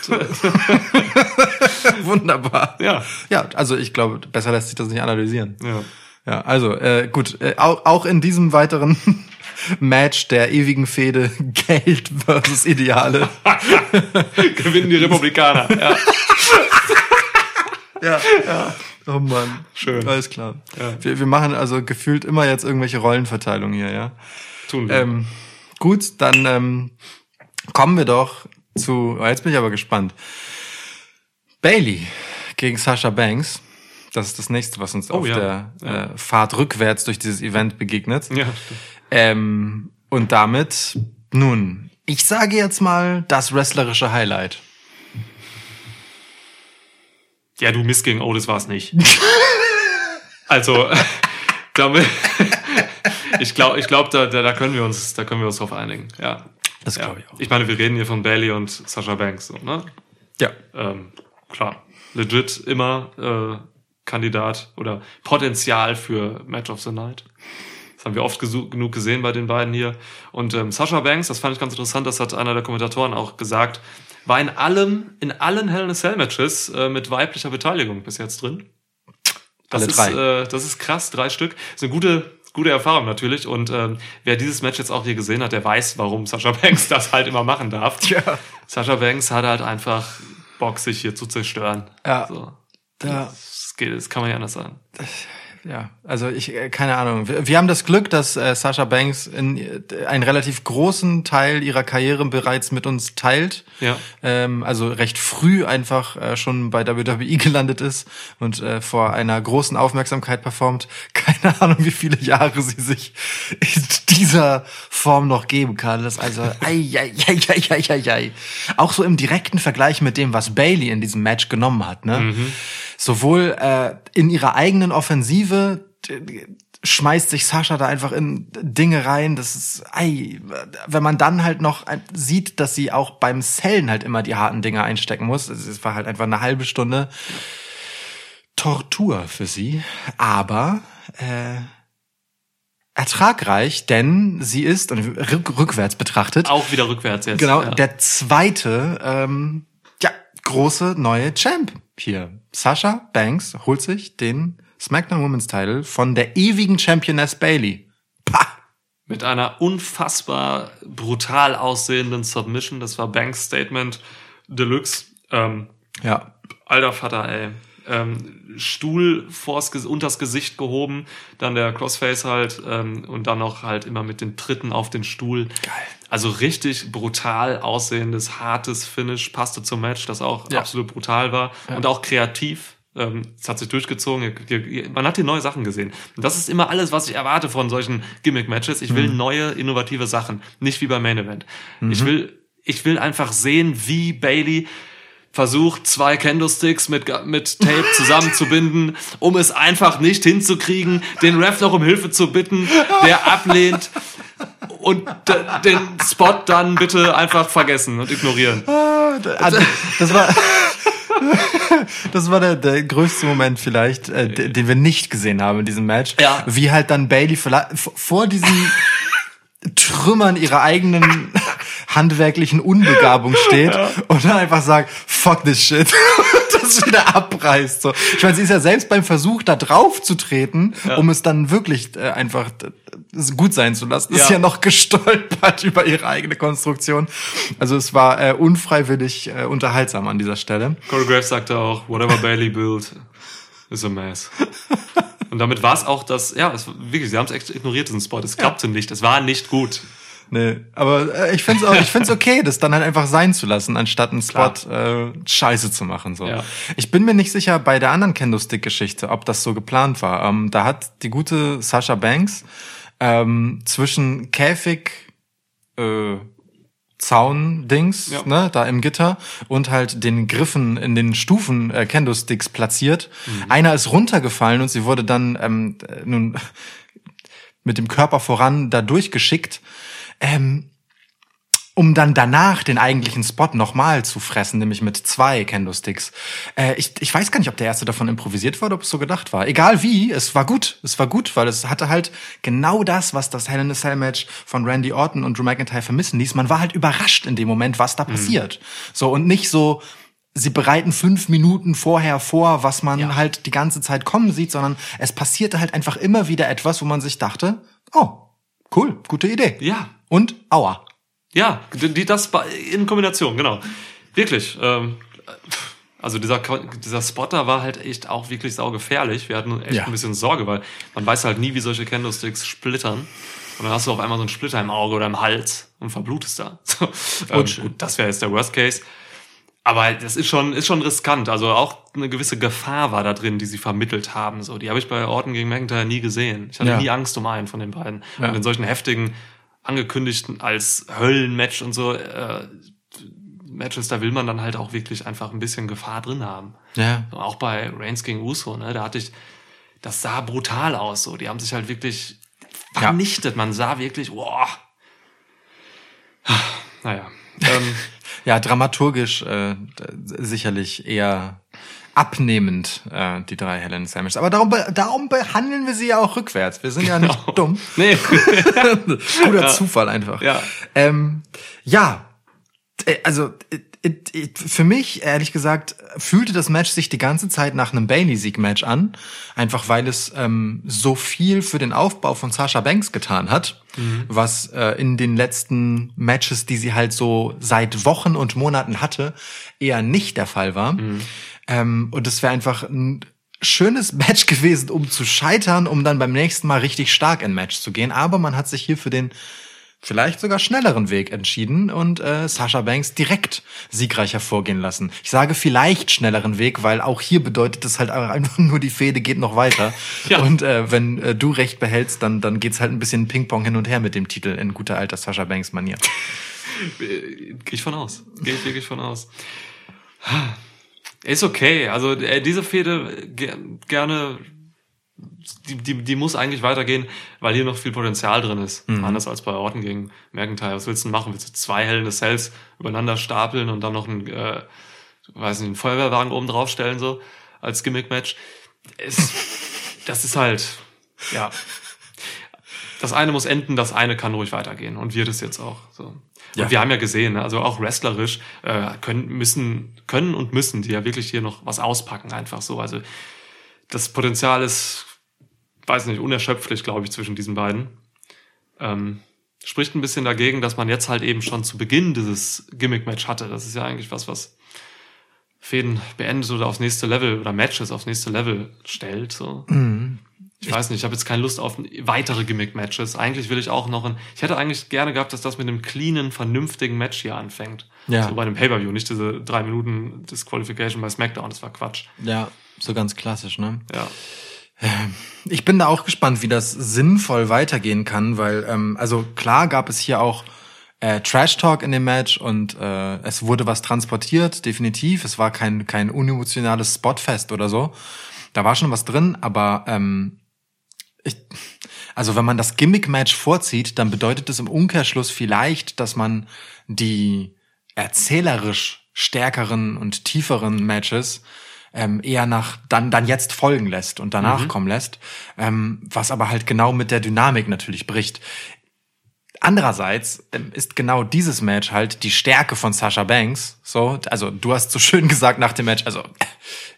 wunderbar. ja. Ja, also ich glaube, besser lässt sich das nicht analysieren. ja. Ja, also äh, gut, äh, auch, auch in diesem weiteren Match der ewigen Fehde Geld versus Ideale. Gewinnen die Republikaner. Ja. ja, ja. Oh Mann. Schön. Alles klar. Ja. Wir, wir machen also gefühlt immer jetzt irgendwelche Rollenverteilungen hier, ja. Tun wir. Ähm, gut, dann ähm, kommen wir doch zu. Oh, jetzt bin ich aber gespannt. Bailey gegen Sasha Banks. Das ist das nächste, was uns Oh, auf ja. der Ja. Äh, Fahrt rückwärts durch dieses Event begegnet. ja. Ähm, und damit, nun, ich sage jetzt mal das wrestlerische Highlight. Ja, du Mist gegen Otis war es nicht. also, damit, ich glaube, ich glaub, da, da, da können wir uns, da können wir uns drauf einigen. Ja. Das glaube ich auch. Ich meine, wir reden hier von Bailey und Sasha Banks, so, ne? Ja. ähm, klar, legit immer äh, Kandidat oder Potenzial für Match of the Night. Das haben wir oft genug gesehen bei den beiden hier. Und ähm, Sasha Banks, das fand ich ganz interessant, das hat einer der Kommentatoren auch gesagt, war in allem, in allen Hell in a Cell Matches äh, mit weiblicher Beteiligung bis jetzt drin. Das Alle ist, drei. Äh, das ist krass, drei Stück. Das ist eine gute, gute Erfahrung natürlich. Und ähm, wer dieses Match jetzt auch hier gesehen hat, der weiß, warum Sasha Banks das halt immer machen darf. Ja. Sasha Banks hat halt einfach Bock, sich hier zu zerstören. Ja. So. Ja. Das, geht, das kann man ja anders sagen. Ja, also ich, äh, keine Ahnung. Wir, wir haben das Glück, dass äh, Sasha Banks in, äh, einen relativ großen Teil ihrer Karriere bereits mit uns teilt. Ja. Ähm, also recht früh einfach äh, schon bei WWE gelandet ist und äh, vor einer großen Aufmerksamkeit performt. Keine Ahnung, wie viele Jahre sie sich in dieser Form noch geben kann. Das ist also, ei, ei, ei, ei, ei, ei, ei. Auch so im direkten Vergleich mit dem, was Bailey in diesem Match genommen hat. Ne? Sowohl äh, in ihrer eigenen Offensive d- schmeißt sich Sascha da einfach in Dinge rein. Das ist, ei, wenn man dann halt noch sieht, dass sie auch beim Sellen halt immer die harten Dinge einstecken muss. Es war halt einfach eine halbe Stunde Tortur für sie. Aber äh, ertragreich, denn sie ist, und rück, rückwärts betrachtet, Auch wieder rückwärts jetzt. Genau, ja. der zweite, ähm, ja, große neue Champ hier. Sasha Banks holt sich den SmackDown Women's Title von der ewigen Championess Bailey. Pah! Mit einer unfassbar brutal aussehenden Submission. Das war Banks Statement Deluxe. Ähm, Ja. alter Vater, ey. Ähm, Stuhl vors, unters Gesicht gehoben, dann der Crossface halt ähm, und dann noch halt immer mit den Tritten auf den Stuhl. Geil. Also richtig brutal aussehendes, hartes Finish, passte zum Match, das auch Ja. absolut brutal war und auch kreativ. Ähm, Es hat sich durchgezogen. Man hat hier neue Sachen gesehen. Und das ist immer alles, was ich erwarte von solchen Gimmick-Matches. Ich will neue, innovative Sachen. Nicht wie beim Main Event. Ich will, ich will einfach sehen, wie Bailey versucht, zwei Candlesticks mit, mit Tape zusammenzubinden, um es einfach nicht hinzukriegen, den Ref noch um Hilfe zu bitten, der ablehnt und den Spot dann bitte einfach vergessen und ignorieren. Ah, Das war, das war der, der größte Moment vielleicht, äh, den wir nicht gesehen haben in diesem Match. Ja. Wie halt dann Bailey vor diesen Trümmern ihrer eigenen handwerklichen Unbegabung steht und dann einfach sagt, fuck this shit. Und das wieder abreißt. So. Ich meine, sie ist ja selbst beim Versuch, da drauf zu treten, um es dann wirklich äh, einfach äh, gut sein zu lassen. Ist Ja. ja noch gestolpert über ihre eigene Konstruktion. Also es war äh, unfreiwillig äh, unterhaltsam an dieser Stelle. Corey Graves sagte auch, whatever Bailey built is a mess. Und damit war es auch das, ja, es, wirklich, sie haben es echt ignoriert, diesen Spot. Es klappte nicht, es war nicht gut. Nee, aber äh, ich find's auch, ich find's okay, das dann halt einfach sein zu lassen, anstatt einen Spot äh, scheiße zu machen. So. Ja. Ich bin mir nicht sicher bei der anderen Candlestick-Geschichte, ob das so geplant war. Ähm, da hat die gute Sasha Banks ähm, zwischen Käfig, äh, Zaun-Dings, Ja. ne, da im Gitter und halt den Griffen in den Stufen äh, Candlesticks platziert. Einer ist runtergefallen und sie wurde dann ähm, äh, nun mit dem Körper voran da durchgeschickt, ähm, um dann danach den eigentlichen Spot nochmal zu fressen, nämlich mit zwei Candlesticks. Äh, ich, ich weiß gar nicht, ob der erste davon improvisiert war oder ob es so gedacht war. Egal wie, es war gut. Es war gut, weil es hatte halt genau das, was das Hell in a Cell Match von Randy Orton und Drew McIntyre vermissen ließ. Man war halt überrascht in dem Moment, was da passiert. So, und nicht so, sie bereiten fünf Minuten vorher vor, was man halt die ganze Zeit kommen sieht, sondern es passierte halt einfach immer wieder etwas, wo man sich dachte, oh, cool, gute Idee. Ja. Und aua. Ja, die, das in Kombination, genau. Wirklich. Ähm, also dieser, dieser Spotter war halt echt auch wirklich saugefährlich. Wir hatten echt Ja. ein bisschen Sorge, weil man weiß halt nie, wie solche Candlesticks splittern. Und dann hast du auf einmal so einen Splitter im Auge oder im Hals und verblutest da. So, ähm, Und- gut, das wäre jetzt der Worst Case. Aber das ist schon, ist schon riskant. Also auch eine gewisse Gefahr war da drin, die sie vermittelt haben. So, die habe ich bei Orton gegen McIntyre nie gesehen. Ich hatte Ja. nie Angst um einen von den beiden. Ja. Und in solchen heftigen, angekündigten als Höllenmatch und so äh, Matches, da will man dann halt auch wirklich einfach ein bisschen Gefahr drin haben. Ja. Auch bei Reigns gegen Uso, ne, da hatte ich, das sah brutal aus. So, die haben sich halt wirklich Ja. vernichtet. Man sah wirklich, boah. Naja. Ähm, Ja, dramaturgisch äh, sicherlich eher abnehmend, äh, die drei Helen Sandwiches. Aber darum, darum behandeln wir sie ja auch rückwärts. Wir sind ja nicht Genau. dumm. nee. Guter Zufall einfach. Ja. Ähm, ja, äh, also äh, äh, für mich, ehrlich gesagt, fühlte das Match sich die ganze Zeit nach einem Bailey-Sieg-Match an. Einfach weil es ähm, so viel für den Aufbau von Sasha Banks getan hat, was äh, in den letzten Matches, die sie halt so seit Wochen und Monaten hatte, eher nicht der Fall war. Ähm, und es wäre einfach ein schönes Match gewesen, um zu scheitern, um dann beim nächsten Mal richtig stark in Match zu gehen. Aber man hat sich hier für den vielleicht sogar schnelleren Weg entschieden und äh, Sasha Banks direkt siegreich hervorgehen lassen. Ich sage vielleicht schnelleren Weg, weil auch hier bedeutet es halt einfach nur, die Fehde geht noch weiter. Ja. Und äh, wenn äh, du recht behältst, dann, dann geht's halt ein bisschen Ping-Pong hin und her mit dem Titel in guter alter Sasha Banks-Manier. Gehe ich von aus. Gehe ich wirklich von aus. Ist okay. Also äh, diese Fehde ge gerne, die, die, die muss eigentlich weitergehen, weil hier noch viel Potenzial drin ist. Anders als bei Orton gegen McIntyre. Was willst du denn machen? Willst du zwei Hell in the Cells übereinander stapeln und dann noch einen, äh, weiß nicht, einen Feuerwehrwagen oben draufstellen, so, als Gimmick-Match? Das ist halt, ja. Das eine muss enden, das eine kann ruhig weitergehen und wird es jetzt auch. So. Ja. Und wir haben ja gesehen, ne, also auch wrestlerisch äh, können, müssen, können und müssen die ja wirklich hier noch was auspacken, einfach so. Also das Potenzial ist, weiß nicht, unerschöpflich, glaube ich, zwischen diesen beiden. Ähm, spricht ein bisschen dagegen, dass man jetzt halt eben schon zu Beginn dieses Gimmick-Match hatte. Das ist ja eigentlich was, was Fäden beendet oder aufs nächste Level oder Matches aufs nächste Level stellt. So. Ich weiß nicht, ich habe jetzt keine Lust auf weitere Gimmick-Matches. Eigentlich will ich auch noch ein. Ich hätte eigentlich gerne gehabt, dass das mit einem cleanen, vernünftigen Match hier anfängt. Ja. So bei einem Pay-Per-View, nicht diese drei Minuten Disqualification bei SmackDown, das war Quatsch. Ja, so ganz klassisch, ne? Ja. Ich bin da auch gespannt, wie das sinnvoll weitergehen kann, weil, ähm, also klar gab es hier auch äh, Trash Talk in dem Match und äh, es wurde was transportiert, definitiv. Es war kein, kein unemotionales Spotfest oder so. Da war schon was drin, aber ähm, ich, also wenn man das Gimmick-Match vorzieht, dann bedeutet es im Umkehrschluss vielleicht, dass man die erzählerisch stärkeren und tieferen Matches ähm, eher nach dann dann jetzt folgen lässt und danach kommen lässt, ähm, was aber halt genau mit der Dynamik natürlich bricht. Andererseits ähm, ist genau dieses Match halt die Stärke von Sasha Banks. So, also du hast so schön gesagt nach dem Match, also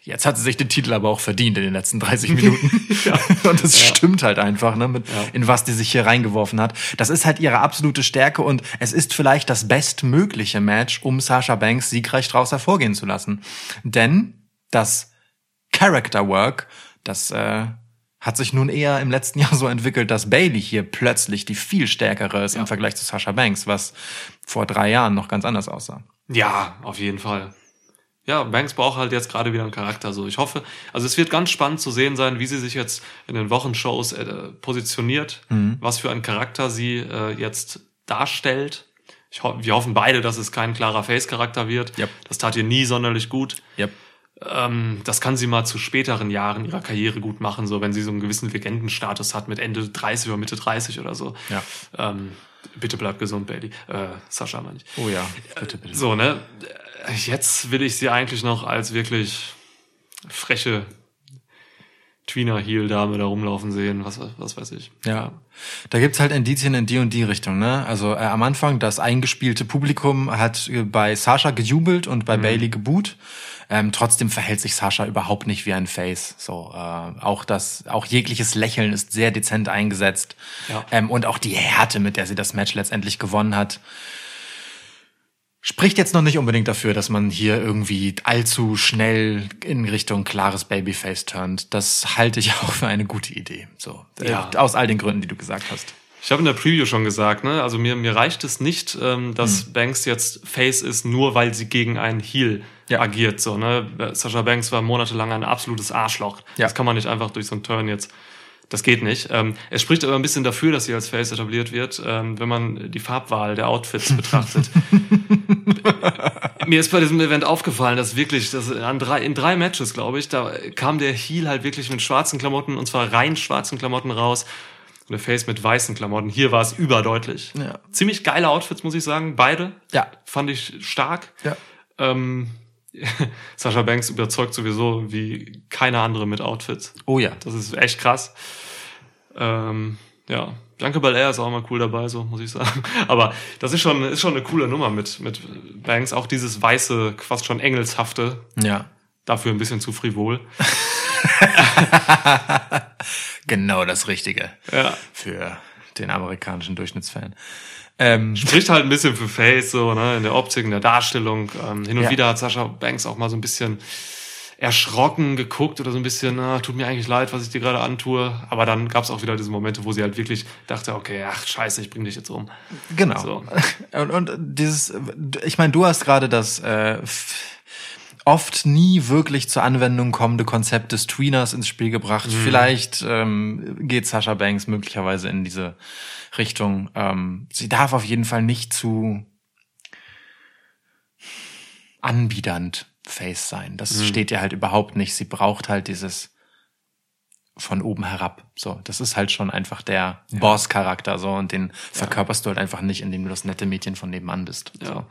jetzt hat sie sich den Titel aber auch verdient in den letzten 30 Minuten. Und das stimmt halt einfach, ne, mit, in was die sich hier reingeworfen hat. Das ist halt ihre absolute Stärke und es ist vielleicht das bestmögliche Match, um Sasha Banks siegreich draus hervorgehen zu lassen. Denn das Character Work, das äh, hat sich nun eher im letzten Jahr so entwickelt, dass Bailey hier plötzlich die viel stärkere ist im Vergleich zu Sasha Banks, was vor drei Jahren noch ganz anders aussah. Ja, auf jeden Fall. Ja, Banks braucht halt jetzt gerade wieder einen Charakter. So, ich hoffe, also es wird ganz spannend zu sehen sein, wie sie sich jetzt in den Wochenshows äh, positioniert, was für einen Charakter sie äh, jetzt darstellt. Ho wir hoffen beide, dass es kein klarer Face-Charakter wird. Yep. Das tat ihr nie sonderlich gut. Yep. Ähm, das kann sie mal zu späteren Jahren ihrer Karriere gut machen, so wenn sie so einen gewissen Legendenstatus hat mit Ende 30 oder Mitte 30 oder so. Ja. Ähm, bitte bleib gesund, Bailey. Äh, Sascha meine ich. Oh ja, bitte, bitte. So, ne? Jetzt will ich sie eigentlich noch als wirklich freche Tweener-Heel-Dame da rumlaufen sehen, was, was weiß ich. Ja. Da gibt's halt Indizien in die und die Richtung, ne? Also äh, am Anfang, das eingespielte Publikum hat äh, bei Sasha gejubelt und Mhm. bei Bailey geboot. Ähm, trotzdem verhält sich Sasha überhaupt nicht wie ein Face. So, äh, auch das, auch jegliches Lächeln ist sehr dezent eingesetzt. Ja. Ähm, und auch die Härte, mit der sie das Match letztendlich gewonnen hat, spricht jetzt noch nicht unbedingt dafür, dass man hier irgendwie allzu schnell in Richtung klares Babyface turnt. Das halte ich auch für eine gute Idee. So, äh, Ja. aus all den Gründen, die du gesagt hast. Ich habe in der Preview schon gesagt, ne? Also mir, mir reicht es nicht, ähm, dass Banks jetzt Face ist, nur weil sie gegen einen Heel Ja. agiert. So, ne? Sasha Banks war monatelang ein absolutes Arschloch. Ja. Das kann man nicht einfach durch so einen Turn jetzt. Das geht nicht. Ähm, es spricht aber ein bisschen dafür, dass sie als Face etabliert wird, ähm, wenn man die Farbwahl der Outfits betrachtet. Mir ist bei diesem Event aufgefallen, dass wirklich, dass an drei, in drei Matches, glaube ich, da kam der Heel halt wirklich mit schwarzen Klamotten, und zwar rein schwarzen Klamotten raus. Der Face mit weißen Klamotten. Hier war es überdeutlich. Ja. Ziemlich geile Outfits, muss ich sagen. Beide. Ja. Fand ich stark. Ja. Ähm, Sasha Banks überzeugt sowieso wie keine andere mit Outfits. Oh ja. Das ist echt krass. Ähm, ja, Bianca Belair ist auch mal cool dabei, so muss ich sagen. Aber das ist schon, ist schon eine coole Nummer mit, mit Banks. Auch dieses weiße, fast schon engelshafte, Ja. dafür ein bisschen zu frivol. Genau das Richtige Ja. für den amerikanischen Durchschnittsfan. Ähm, Spricht halt ein bisschen für Face, so, ne, in der Optik, in der Darstellung. Ähm, hin und Ja. wieder hat Sascha Banks auch mal so ein bisschen erschrocken geguckt oder so ein bisschen, na, tut mir eigentlich leid, was ich dir gerade antue. Aber dann gab es auch wieder diese Momente, wo sie halt wirklich dachte, okay, ach scheiße, ich bring dich jetzt um. Genau. So. Und, und dieses, ich meine, du hast gerade das äh, oft nie wirklich zur Anwendung kommende Konzept des Tweeners ins Spiel gebracht. Vielleicht ähm, geht Sasha Banks möglicherweise in diese Richtung. Ähm, sie darf auf jeden Fall nicht zu anbiedernd Face sein. Das steht ihr halt überhaupt nicht. Sie braucht halt dieses von oben herab. So, das ist halt schon einfach der Boss-Charakter so und den verkörperst du halt einfach nicht, indem du das nette Mädchen von nebenan bist. Ja. So.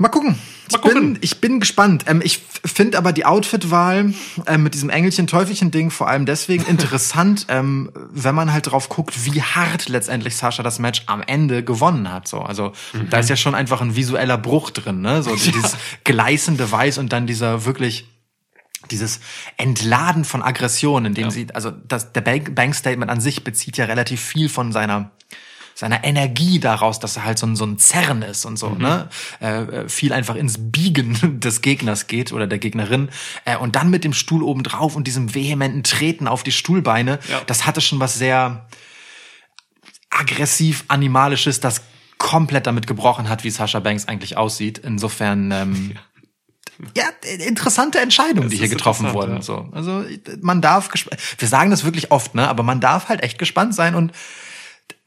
Mal gucken. Ich, Mal gucken. Bin, ich bin gespannt. Ähm, ich finde aber die Outfit-Wahl ähm, mit diesem Engelchen-Teufelchen-Ding vor allem deswegen interessant, ähm, wenn man halt drauf guckt, wie hart letztendlich Sascha das Match am Ende gewonnen hat. So, also da ist ja schon einfach ein visueller Bruch drin, ne? So dieses gleißende Weiß und dann dieser wirklich dieses Entladen von Aggression, in dem Ja. sie, also das, der Bank, Bank Statement an sich bezieht ja relativ viel von seiner seiner Energie daraus, dass er halt so ein, so ein Zerren ist und so, ne? Äh, äh, viel einfach ins Biegen des Gegners geht oder der Gegnerin. Äh, und dann mit dem Stuhl oben drauf und diesem vehementen Treten auf die Stuhlbeine, Ja. das hatte schon was sehr aggressiv animalisches, das komplett damit gebrochen hat, wie Sasha Banks eigentlich aussieht. Insofern, ähm, ja, interessante Entscheidungen, die hier getroffen wurden. So, also man darf, wir sagen das wirklich oft, ne? Aber man darf halt echt gespannt sein und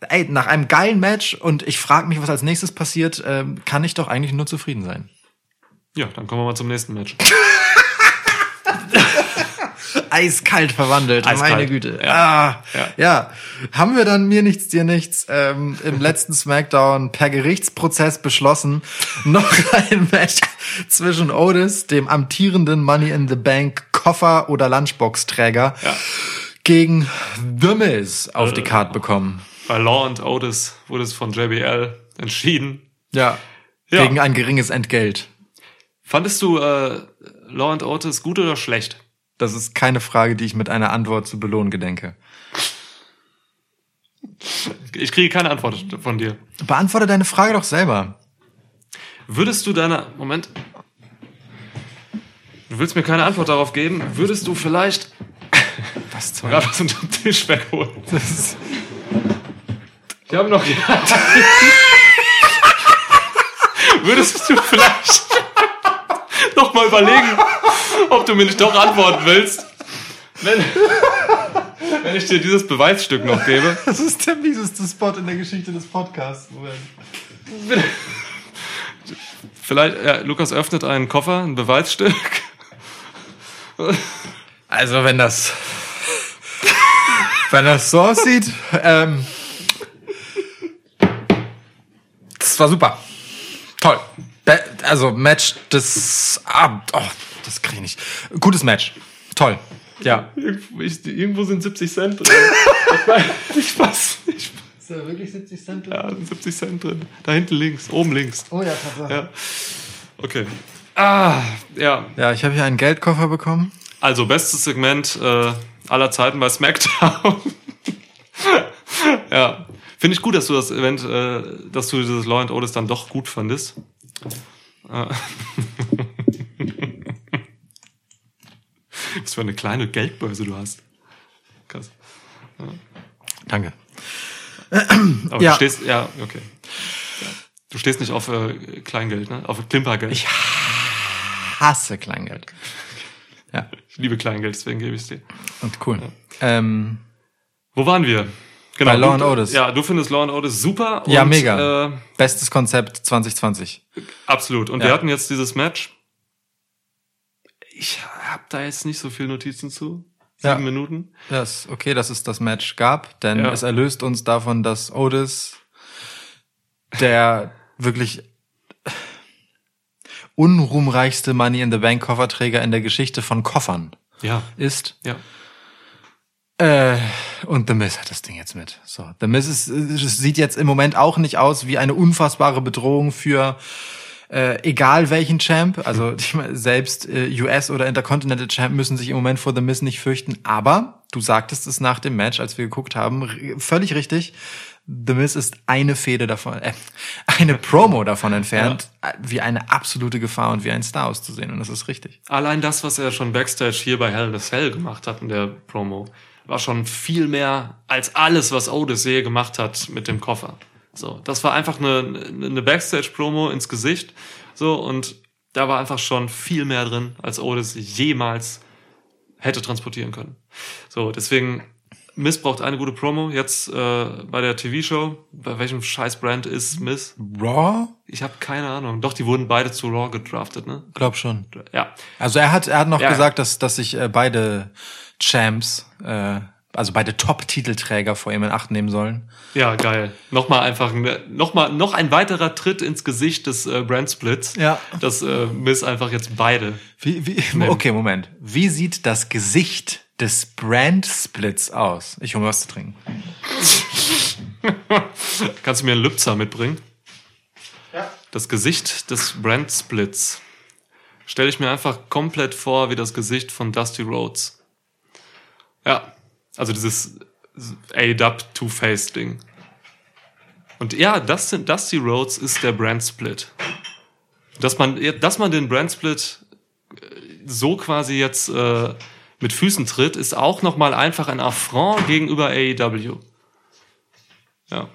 ey, nach einem geilen Match und ich frage mich, was als nächstes passiert, ähm, kann ich doch eigentlich nur zufrieden sein. Ja, dann kommen wir mal zum nächsten Match. Eiskalt verwandelt, Eiskalt. meine Güte. Ja. Ah, Ja. ja. haben wir dann mir nichts, dir nichts ähm, im letzten Smackdown per Gerichtsprozess beschlossen, noch ein Match zwischen Otis, dem amtierenden Money in the Bank Koffer oder Lunchbox-Träger, Ja. gegen The Miz auf Äh. die Card bekommen. Bei Law und Otis wurde es von JBL entschieden. Ja. Ja. Gegen ein geringes Entgelt. Fandest du äh, Law und Otis gut oder schlecht? Das ist keine Frage, die ich mit einer Antwort zu belohnen gedenke. Ich kriege keine Antwort von dir. Beantworte deine Frage doch selber. Würdest du deine. Moment. Du willst mir keine Antwort darauf geben. Würdest du vielleicht Was zum gerade was unter dem Tisch wegholen? Ich habe noch. Würdest du vielleicht noch mal überlegen, ob du mir nicht doch antworten willst, wenn, wenn ich dir dieses Beweisstück noch gebe? Das ist der mieseste Spot in der Geschichte des Podcasts. Vielleicht, ja, Lukas öffnet einen Koffer, ein Beweisstück. Also wenn das, wenn das so aussieht, ähm, das war super, toll. Be also Match des, ah, oh, das krieg ich nicht. Gutes Match, toll. Ja. Irgendwo, ich, irgendwo sind 70 Cent drin. ich weiß nicht was. Ich, Ist da wirklich 70 Cent ja, sind 70 Cent drin. Da hinten links, oben links. Oh ja, Tatsache. Ja. Okay. Ah, ja. Ja, ich habe hier einen Geldkoffer bekommen. Also, bestes Segment äh, aller Zeiten bei SmackDown. ja. Finde ich gut, dass du das Event, äh, dass du dieses Law and Otis dann doch gut fandest. Äh. Was für eine kleine Geldbörse du hast. Krass. Danke. Aber Ja. du stehst, ja, okay. Ja. Du stehst nicht auf äh, Kleingeld, ne? Auf Klimpergeld. Ich hasse Kleingeld. Ja, Ich liebe Kleingeld, deswegen gebe ich es dir. und cool. Ähm, Wo waren wir? Genau, Bei Law and Otis. Ja, du findest Law and Otis super. Ja, und, mega. Äh, bestes Konzept 2020. absolut. Und Ja. wir hatten jetzt dieses Match. Ich habe da jetzt nicht so viel Notizen zu. Sieben Ja. Minuten. Ja, ist okay, dass es das Match gab, denn Ja. es erlöst uns davon, dass Otis, der wirklich unruhmreichste Money in the Bank Kofferträger in der Geschichte von Koffern Ja, ist. ja. Äh, und The Miz hat das Ding jetzt mit. So, The Miz ist, es sieht jetzt im Moment auch nicht aus wie eine unfassbare Bedrohung für äh, egal welchen Champ. Also ich meine, selbst äh, US oder Intercontinental Champ müssen sich im Moment vor The Miz nicht fürchten. Aber du sagtest es nach dem Match, als wir geguckt haben, völlig richtig. The Miz ist eine Fehde davon, äh, eine Promo davon entfernt, äh, wie eine absolute Gefahr und wie ein Star auszusehen. Und das ist richtig. Allein das, was er schon Backstage hier bei Hell in a Cell gemacht hat in der Promo, war schon viel mehr als alles, was Otis je gemacht hat mit dem Koffer. So, das war einfach eine, eine Backstage-Promo ins Gesicht. So, und da war einfach schon viel mehr drin, als Otis jemals hätte transportieren können. So, deswegen Miss braucht eine gute Promo. Jetzt äh, bei der TV-Show. Bei welchem scheiß Brand ist Miss? Raw? Ich habe keine Ahnung. Doch, die wurden beide zu Raw gedraftet, ne? Glaub schon. Ja. Also er hat, er hat noch Ja. gesagt, dass, dass sich äh, beide Champs, äh, also beide Top-Titelträger vor ihm in Acht nehmen sollen. Ja, geil. Nochmal einfach, nochmal, noch ein weiterer Tritt ins Gesicht des äh, Brand Splits. Ja. Dass äh, Miss einfach jetzt beide. Wie, wie, okay, Moment. Wie sieht das Gesicht des Brand-Splits aus? Ich hole mir was zu trinken. Kannst du mir einen Lübzer mitbringen? Ja. Das Gesicht des Brand Splits. Stelle ich mir einfach komplett vor wie das Gesicht von Dusty Rhodes. Ja. Also dieses A-Dub Two-Face-Ding. Und ja, das sind, Dusty Rhodes ist der Brand Split. Dass man, dass man den Brand Split äh, so quasi jetzt äh, mit Füßen tritt, ist auch nochmal einfach ein Affront gegenüber AEW. Ja.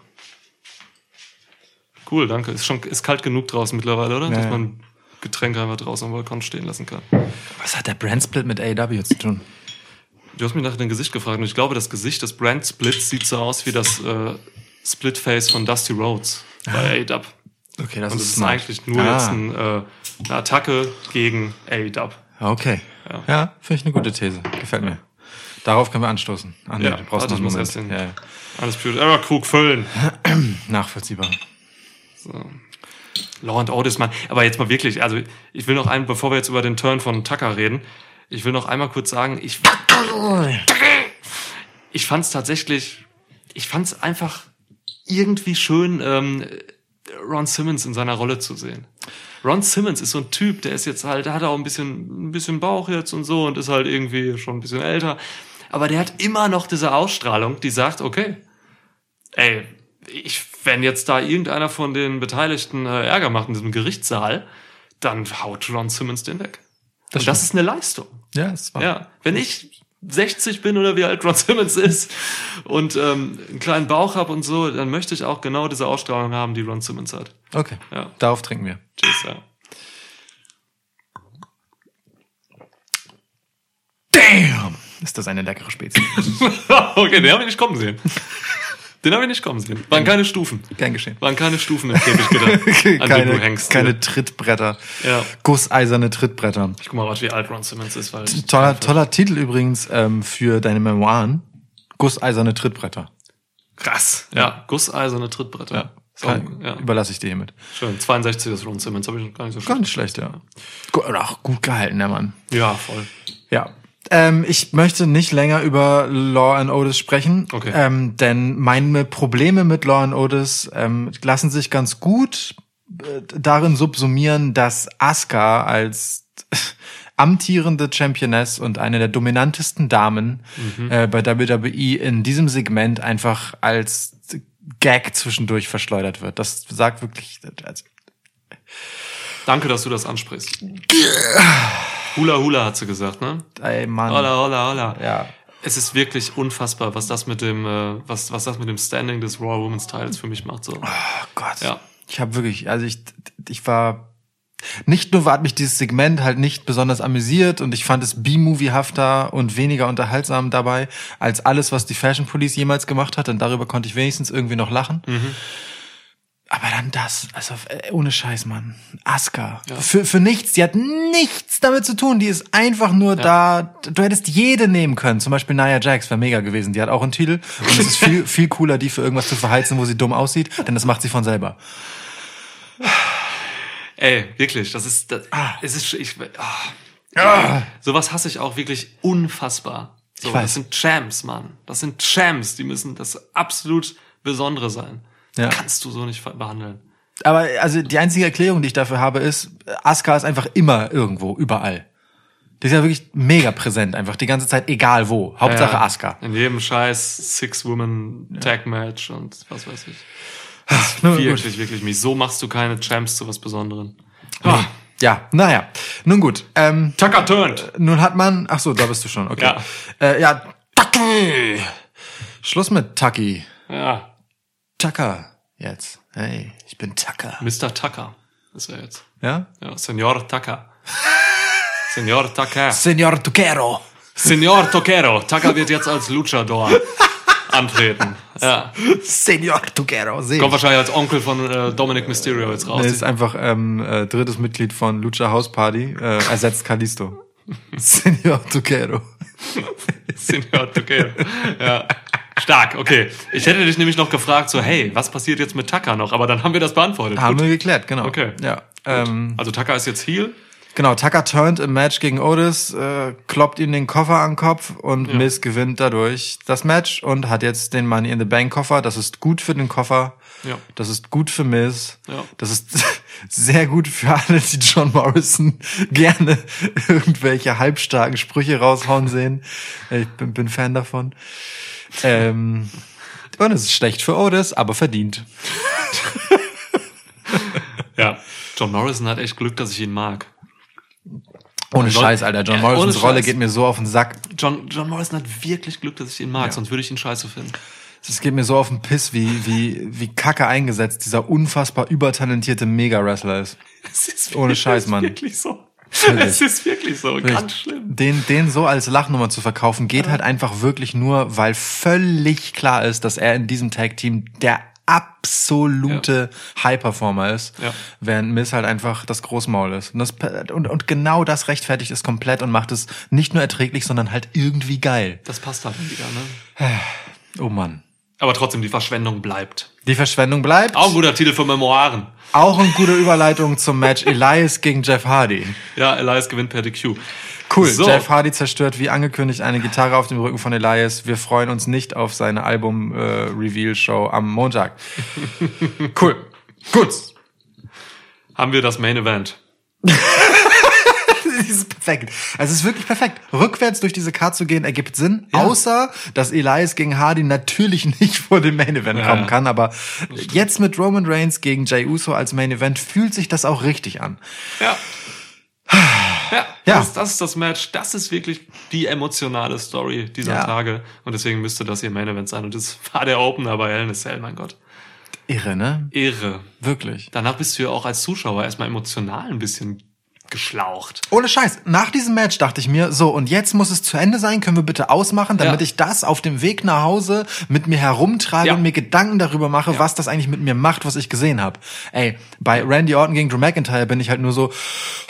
Cool, danke. Ist schon ist kalt genug draußen mittlerweile, oder? Dass ja. man Getränke einfach draußen am Balkon stehen lassen kann. Was hat der Brand-Split mit AEW zu tun? Du hast mich nach dem Gesicht gefragt und ich glaube, das Gesicht des Brand Splits sieht so aus wie das äh, Split Face von Dusty Rhodes bei AEW. Okay, das Und ist ist eigentlich nur Ah. jetzt ein, äh, eine Attacke gegen AEW. Okay. Ja. Ja, finde ich eine gute These. Gefällt mir. Darauf können wir anstoßen. Ah, nee, Ja, du brauchst noch einen Moment. den- Ja, ja. Alles Pure. Error Krug füllen. Nachvollziehbar. Law and Otis, Mann. Aber jetzt mal wirklich, also ich will noch ein, bevor wir jetzt über den Turn von Tucker reden, ich will noch einmal kurz sagen, ich, ich fand es tatsächlich, ich fand es einfach irgendwie schön, ähm, Ron Simmons in seiner Rolle zu sehen. Ron Simmons ist so ein Typ, der ist jetzt halt, der hat auch ein bisschen, ein bisschen Bauch jetzt und so und ist halt irgendwie schon ein bisschen älter. Aber der hat immer noch diese Ausstrahlung, die sagt, okay, ey, ich, wenn jetzt da irgendeiner von den Beteiligten äh, Ärger macht in diesem Gerichtssaal, dann haut Ron Simmons den weg. Das, und das ist eine Leistung. Ja, es war. Ja, wenn ich 60 bin oder wie alt Ron Simmons ist und ähm, einen kleinen Bauch habe und so, dann möchte ich auch genau diese Ausstrahlung haben, die Ron Simmons hat. Okay. Ja. Darauf trinken wir. Tschüss, ja. Damn! Ist das eine leckere Spezie? okay, den habe ich nicht kommen sehen. Den habe ich nicht kommen sehen. Waren keine Stufen. Gern geschehen. Waren keine Stufen im gedacht, an denen du hängst. keine Trittbretter. Ja. Gusseiserne Trittbretter. Ich guck mal, was wie alt Ron Simmons ist, weil Toller, toller Titel übrigens ähm, für deine Memoiren. Gusseiserne Trittbretter. krass. Ja, gusseiserne Trittbretter. Ja. Kann, ja. Überlasse ich dir hiermit. Schön. 62 ist Ron Simmons, habe ich noch gar nicht so Gar schlecht. nicht schlecht, ja. Gu- Oder auch gut gehalten, der Mann. Ja, voll. Ja. Ähm, ich möchte nicht länger über Law and Otis sprechen, Okay. ähm, denn meine Probleme mit Law and Otis ähm, lassen sich ganz gut äh, darin subsumieren, dass Asuka als amtierende Championess und eine der dominantesten Damen äh, bei WWE in diesem Segment einfach als Gag zwischendurch verschleudert wird. Das sagt wirklich, also, Danke, dass du das ansprichst. Hula Hula hat sie gesagt, ne? ey Mann. Hola, hola, hola. Ja. Es ist wirklich unfassbar, was das mit dem, äh, was, was das mit dem Standing des Raw Women's Titles für mich macht. So. Oh Gott. Ja. Ich habe wirklich, also ich, ich war nicht nur hat mich dieses Segment halt nicht besonders amüsiert und ich fand es B-Movie-hafter und weniger unterhaltsam dabei als alles, was die Fashion Police jemals gemacht hat, denn darüber konnte ich wenigstens irgendwie noch lachen. Aber dann das, also äh, ohne Scheiß, Mann. Asuka. Für, für nichts, die hat nichts damit zu tun. Die ist einfach nur da. Du hättest jede nehmen können. Zum Beispiel Nia Jax wäre mega gewesen. Die hat auch einen Titel. Und es ist viel, viel cooler, die für irgendwas zu verheizen, wo sie dumm aussieht, denn das macht sie von selber. Ey, wirklich, das ist, das, es ist, ich, ah. sowas hasse ich auch wirklich unfassbar. So, Ich weiß. das sind Champs, Mann. Das sind Champs, die müssen das absolut Besondere sein. Ja. Kannst du so nicht behandeln. Aber also die einzige Erklärung, die ich dafür habe, ist, Asuka ist einfach immer irgendwo, überall. Die ist ja wirklich mega präsent, einfach die ganze Zeit, egal wo. Hauptsache Ja, Asuka. In jedem scheiß Six-Women-Tag-Match und was weiß ich. Nun gut. Wirklich, wirklich mies. So machst du keine Champs zu was Besonderem. Ah, Ja, naja. Nun gut. Ähm, Tucker turned. nun hat man. Ach so, da bist du schon. Okay. Ja. Äh, ja. Tucky. Schluss mit Tucky. Ja. Tucker. Jetzt. Hey, ich bin Tucker. Mr. Tucker ist er jetzt. Ja? Ja, Senor Tucker. Senor Tucker. Senor Tuquero. Senor Toquero. Tucker wird jetzt als Luchador antreten. Ja. Senor Tuquero. Seh. Kommt wahrscheinlich als Onkel von äh, Dominic Mysterio jetzt raus. Er ist einfach ähm, äh, drittes Mitglied von Lucha House Party, äh, ersetzt Kalisto. Senor Tuquero. Senor Toquero. Ja. Stark, okay. Ich hätte dich nämlich noch gefragt, so, hey, was passiert jetzt mit Tucker noch? Aber dann haben wir das beantwortet. Haben Gut. wir geklärt, genau. Okay. Ja. Ähm, Also Tucker ist jetzt Heel. genau, Tucker turned im Match gegen Otis, äh, kloppt ihm den Koffer an den Kopf und Miz gewinnt dadurch das Match und hat jetzt den Money in the Bank Koffer. Das ist gut für den Koffer. Ja. Das ist gut für Miz. Ja. Das ist sehr gut für alle, die John Morrison gerne irgendwelche halbstarken Sprüche raushauen sehen. Ich bin, bin Fan davon. Ähm, und es ist schlecht für Otis, aber verdient. Ja. John Morrison hat echt Glück, dass ich ihn mag. Ohne Scheiß, Alter. John Ja, Morrisons Rolle Scheiß. geht mir so auf den Sack. John, John Morrison hat wirklich Glück, dass ich ihn mag, sonst würde ich ihn scheiße finden. Es geht mir so auf den Piss, wie, wie, wie kacke eingesetzt dieser unfassbar übertalentierte Mega-Wrestler ist. Ist Ohne Scheiß, Mann. Wirklich so. Es ist wirklich so. Ganz schlimm. Den, den so als Lachnummer zu verkaufen, geht halt einfach wirklich nur, weil völlig klar ist, dass er in diesem Tag-Team der absolute High-Performer ist, Ja. während Miss halt einfach das Großmaul ist. Und, das, und, und genau das rechtfertigt es komplett und macht es nicht nur erträglich, sondern halt irgendwie geil. Das passt halt wieder, ne? Oh Mann. Aber trotzdem, die Verschwendung bleibt. Die Verschwendung bleibt. Auch ein guter Titel für Memoiren. Auch eine gute Überleitung zum Match Elias gegen Jeff Hardy. Ja, Elias gewinnt per DQ. Cool. So. Jeff Hardy zerstört wie angekündigt eine Gitarre auf dem Rücken von Elias. Wir freuen uns nicht auf seine Album-Reveal-Show am Montag. cool. Gut. Haben wir das Main Event. Das ist perfekt. Also es ist wirklich perfekt. Rückwärts durch diese Karte zu gehen ergibt Sinn, außer dass Elias gegen Hardy natürlich nicht vor dem Main Event kommen ja. kann. Aber jetzt mit Roman Reigns gegen Jey Uso als Main Event fühlt sich das auch richtig an. Ja. Ja, Ja. Das, das ist das Match. Das ist wirklich die emotionale Story dieser Ja. Tage. Und deswegen müsste das ihr Main Event sein. Und das war der Opener bei Hell in a Cell, mein Gott. Irre, ne? Irre. Wirklich. Danach bist du ja auch als Zuschauer erstmal emotional ein bisschen geschlaucht. Ohne Scheiß. Nach diesem Match dachte ich mir, so, und jetzt muss es zu Ende sein. Können wir bitte ausmachen, damit Ja. ich das auf dem Weg nach Hause mit mir herumtrage Ja. und mir Gedanken darüber mache, was das eigentlich mit mir macht, was ich gesehen habe. Ey, bei Randy Orton gegen Drew McIntyre bin ich halt nur so,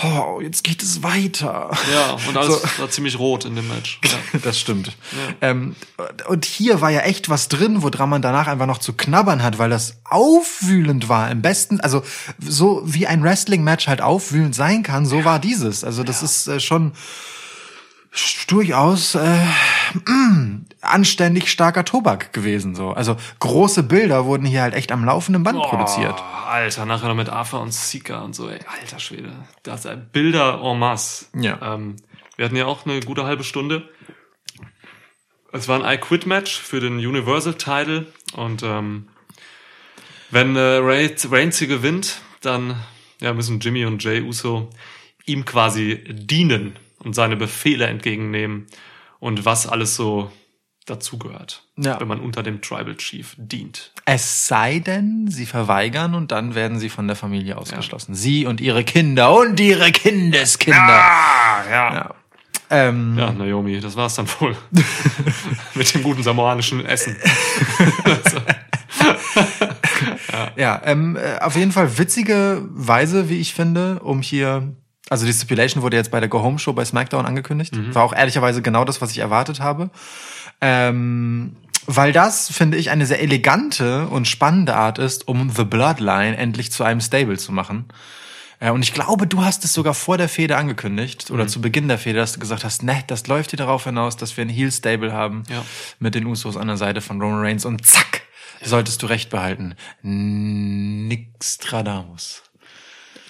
oh, jetzt geht es weiter. Ja, und alles So. war ziemlich rot in dem Match. Ja. Das stimmt. Ähm, und hier war ja echt was drin, woran man danach einfach noch zu knabbern hat, weil das aufwühlend war. Im besten, also so wie ein Wrestling-Match halt aufwühlend sein kann, so war dieses. Also das ist äh, schon durchaus äh, mm, anständig starker Tobak gewesen. So, also große Bilder wurden hier halt echt am laufenden Band produziert. Oh, Alter, nachher noch mit Arthur und Sika und so, ey, alter Schwede. Das äh, Bilder en masse. Ja. Ähm, wir hatten ja auch eine gute halbe Stunde. Es war ein I-Quit-Match für den Universal-Title und ähm, wenn äh, Reigns Reigns hier gewinnt, dann ja, müssen Jimmy und Jay Uso ihm quasi dienen und seine Befehle entgegennehmen und was alles so dazugehört, Ja. wenn man unter dem Tribal Chief dient. Es sei denn, sie verweigern und dann werden sie von der Familie ausgeschlossen. Sie und ihre Kinder und ihre Kindeskinder. Ah, ja. Ja. Ähm, Ja, Naomi, das war's dann wohl. Mit dem guten samoanischen Essen. Ja, ähm, äh, auf jeden Fall witzige Weise, wie ich finde, um hier. Also die Stipulation wurde jetzt bei der Go Home Show bei SmackDown angekündigt. War auch ehrlicherweise genau das, was ich erwartet habe. Ähm, weil das, finde ich, eine sehr elegante und spannende Art ist, um The Bloodline endlich zu einem Stable zu machen. Äh, und ich glaube, du hast es sogar vor der Fehde angekündigt oder zu Beginn der Fehde, dass du gesagt hast, ne, das läuft hier darauf hinaus, dass wir ein Heel Stable haben Ja. mit den Usos an der Seite von Roman Reigns und zack, solltest du recht behalten. Nixtradamus.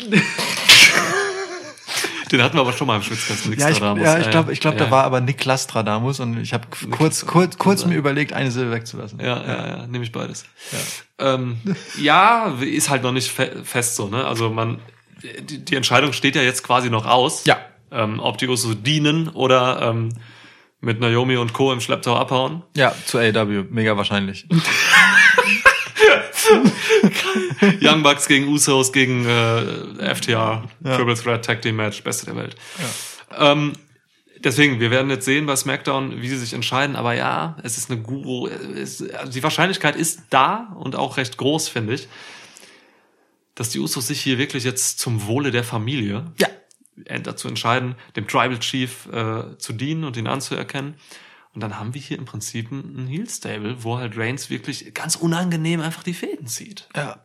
Den hatten wir aber schon mal im Schwitzkasten. Ja, ich, ja, ich glaube, ich glaub, ja, da war aber Nick Lastradamus und ich habe kurz, kurz, kurz mir überlegt, eine Silbe wegzulassen. Ja, ja, ja, nehme ich beides. Ja. Ähm, ja, ist halt noch nicht fe fest so, ne? Also man, die, die Entscheidung steht ja jetzt quasi noch aus. Ja. Ähm, ob die Usos dienen oder ähm, mit Naomi und Co. im Schlepptau abhauen. Ja, zu AW, mega wahrscheinlich. Young Bucks gegen Usos gegen äh, FTR, Triple Threat Tag Team Match, beste der Welt. Ähm, deswegen, wir werden jetzt sehen bei SmackDown, wie sie sich entscheiden. Aber ja, es ist eine Guru. Es, also die Wahrscheinlichkeit ist da und auch recht groß, finde ich, dass die Usos sich hier wirklich jetzt zum Wohle der Familie Ja. dazu entscheiden, dem Tribal Chief äh, zu dienen und ihn anzuerkennen. Und dann haben wir hier im Prinzip ein Heel Stable, wo halt Reigns wirklich ganz unangenehm einfach die Fäden zieht. Ja.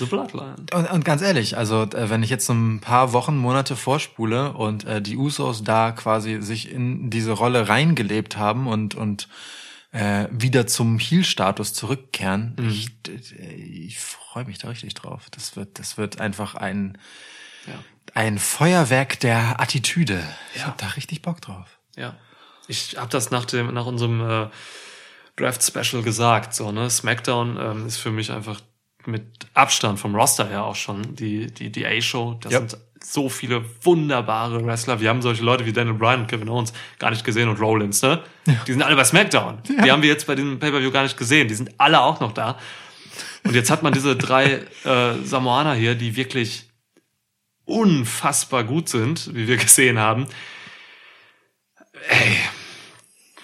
The Bloodline. Und, und ganz ehrlich, also äh, wenn ich jetzt so ein paar Wochen, Monate vorspule und äh, die Usos da quasi sich in diese Rolle reingelebt haben und und äh, wieder zum Heel-Status zurückkehren, ich, äh, ich freue mich da richtig drauf. Das wird, das wird einfach ein Ja. ein Feuerwerk der Attitüde. Ich Ja. hab da richtig Bock drauf. Ja. Ich habe das nach dem nach unserem äh, Draft Special gesagt, so ne, SmackDown ähm, ist für mich einfach mit Abstand vom Roster her auch schon die die die A-Show. Das Ja. sind so viele wunderbare Wrestler. Wir haben solche Leute wie Daniel Bryan und Kevin Owens gar nicht gesehen und Rollins, ne? Die sind alle bei SmackDown. Die haben wir jetzt bei dem Pay-per-View gar nicht gesehen. Die sind alle auch noch da. Und jetzt hat man diese drei äh, Samoaner hier, die wirklich unfassbar gut sind, wie wir gesehen haben. Ey,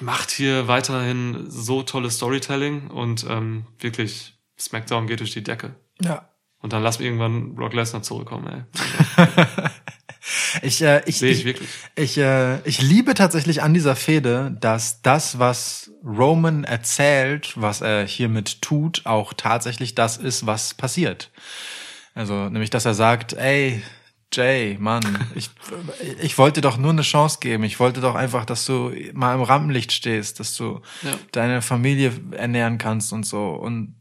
macht hier weiterhin so tolles Storytelling und ähm, wirklich SmackDown geht durch die Decke. Ja. Und dann lass mir irgendwann Brock Lesnar zurückkommen, ey. Ich, äh, ich, Sehe ich ich, wirklich. ich, äh, ich liebe tatsächlich an dieser Fehde, dass das, was Roman erzählt, was er hiermit tut, auch tatsächlich das ist, was passiert. Also, nämlich, dass er sagt, ey, Jay, Mann, ich, ich wollte doch nur eine Chance geben. Ich wollte doch einfach, dass du mal im Rampenlicht stehst, dass du Ja. deine Familie ernähren kannst und so. Und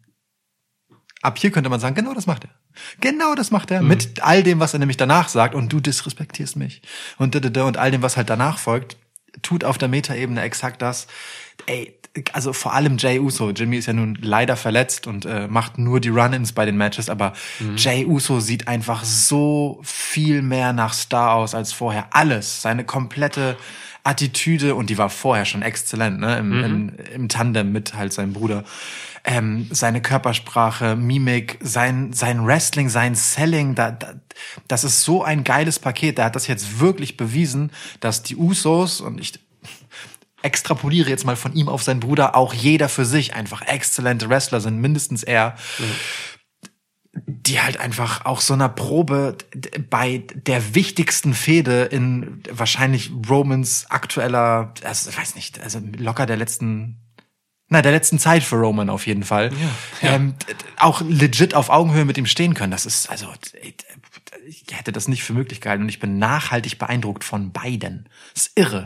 ab hier könnte man sagen, genau das macht er. Genau das macht er. Mit all dem, was er nämlich danach sagt. Und du disrespektierst mich. Und, da, da, da, und all dem, was halt danach folgt, tut auf der Metaebene exakt das. Ey, also vor allem Jay Uso. Jimmy ist ja nun leider verletzt und äh, macht nur die Run-ins bei den Matches, aber Jay Uso sieht einfach so viel mehr nach Star aus als vorher. Alles, seine komplette Attitüde und die war vorher schon exzellent, ne? Im, im, im Tandem mit halt seinem Bruder. Ähm, seine Körpersprache, Mimik, sein, sein Wrestling, sein Selling, da, da, das ist so ein geiles Paket. Der hat das jetzt wirklich bewiesen, dass die Usos und ich extrapoliere jetzt mal von ihm auf seinen Bruder, auch jeder für sich einfach exzellente Wrestler sind, mindestens er die halt einfach auch so einer Probe bei der wichtigsten Fehde in wahrscheinlich Romans aktueller, also ich weiß nicht, also locker der letzten, na, der letzten Zeit für Roman auf jeden Fall, ja. Ähm, d- d- auch legit auf Augenhöhe mit ihm stehen können. Das ist, also, ich hätte das nicht für möglich gehalten und ich bin nachhaltig beeindruckt von beiden. Das ist irre.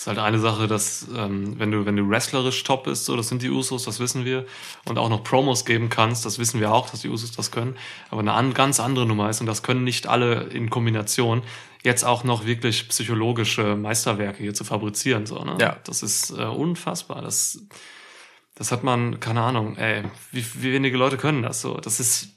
Ist halt eine Sache, dass ähm, wenn du wenn du wrestlerisch top bist, so das sind die Usos, das wissen wir, und auch noch Promos geben kannst, das wissen wir auch, dass die Usos das können. Aber eine an, ganz andere Nummer ist und das können nicht alle in Kombination. Jetzt auch noch wirklich psychologische Meisterwerke hier zu fabrizieren, so ne? Ja. Das ist äh, unfassbar. Das das hat man keine Ahnung. Ey, wie, wie wenige Leute können das so? Das ist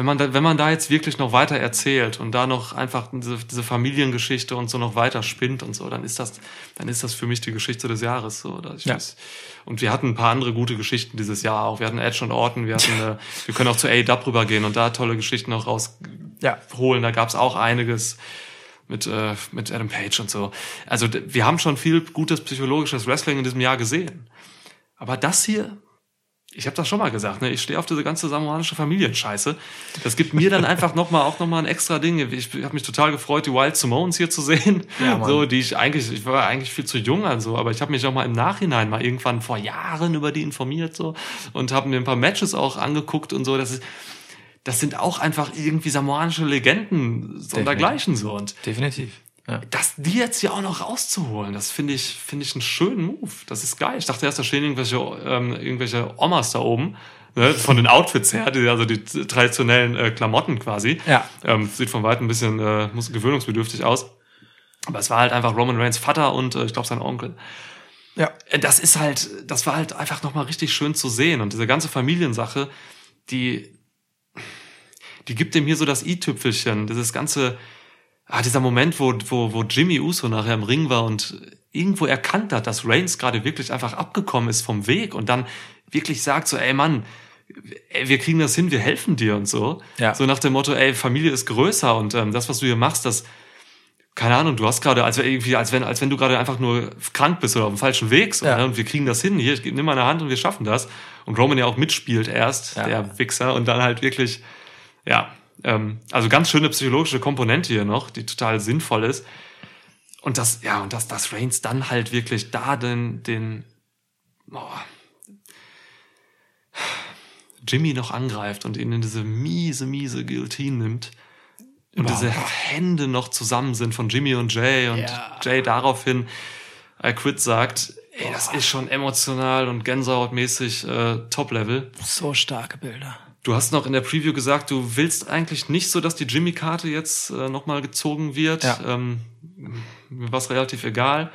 wenn man da, wenn man da jetzt wirklich noch weiter erzählt und da noch einfach diese, diese Familiengeschichte und so noch weiter spinnt und so, dann ist das, dann ist das für mich die Geschichte des Jahres. So, Ja. weiß. Und wir hatten ein paar andere gute Geschichten dieses Jahr auch. Wir hatten Edge und Orton, wir hatten, äh, wir können auch zu A-Dub rübergehen und da tolle Geschichten noch Ja. rausholen. Da gab's auch einiges mit, äh, mit Adam Page und so. Also wir haben schon viel gutes psychologisches Wrestling in diesem Jahr gesehen. Aber das hier, ich habe das schon mal gesagt, ne? ich stehe auf diese ganze samoanische Familienscheiße. Das gibt mir dann einfach noch mal, auch nochmal ein extra Ding. Ich habe mich total gefreut, die Wild Simones hier zu sehen. Ja, so, die ich eigentlich, ich war eigentlich viel zu jung an so, aber ich habe mich auch mal im Nachhinein mal irgendwann vor Jahren über die informiert so und habe mir ein paar Matches auch angeguckt und so. Das ist, das sind auch einfach irgendwie samoanische Legenden so und dergleichen so. Und Definitiv. Ja. das, die jetzt hier auch noch rauszuholen, das finde ich, finde ich einen schönen Move. Das ist geil. Ich dachte erst, da stehen irgendwelche, ähm, irgendwelche Omas da oben Ne, von den Outfits her, die, also die traditionellen äh, Klamotten quasi. Ja. Ähm, sieht von weitem ein bisschen äh, muss gewöhnungsbedürftig aus. Aber es war halt einfach Roman Reigns Vater und äh, ich glaube sein Onkel. Ja. Äh, Das ist halt, das war halt einfach nochmal richtig schön zu sehen. Und diese ganze Familiensache, die, die gibt dem hier so das i-Tüpfelchen. Dieses ganze, ah, dieser Moment, wo, wo, wo Jimmy Uso nachher im Ring war und irgendwo erkannt hat, dass Reigns gerade wirklich einfach abgekommen ist vom Weg und dann wirklich sagt so, ey Mann, ey, wir kriegen das hin, wir helfen dir und so. Ja. So nach dem Motto, ey, Familie ist größer und ähm, das, was du hier machst, das, keine Ahnung, du hast gerade, als irgendwie, als wenn, als wenn du gerade einfach nur krank bist oder auf dem falschen Weg, so, Ja. ne? und wir kriegen das hin, hier, nimm meine Hand und wir schaffen das. Und Roman ja auch mitspielt erst, Ja. der Wichser, und dann halt wirklich, ja, ähm, also ganz schöne psychologische Komponente hier noch, die total sinnvoll ist. Und das, ja, und dass das Reigns dann halt wirklich da den, den, oh, Jimmy noch angreift und ihn in diese miese, miese Guillotine nimmt. Und diese Hände noch zusammen sind von Jimmy und Jay und Ja. Jay daraufhin I quit sagt, ey, das ist schon emotional und Gänsehautmäßig äh, Top-Level. So starke Bilder. Du hast noch in der Preview gesagt, du willst eigentlich nicht so, dass die Jimmy-Karte jetzt äh, nochmal gezogen wird. Ja. Ähm, mir war es relativ egal.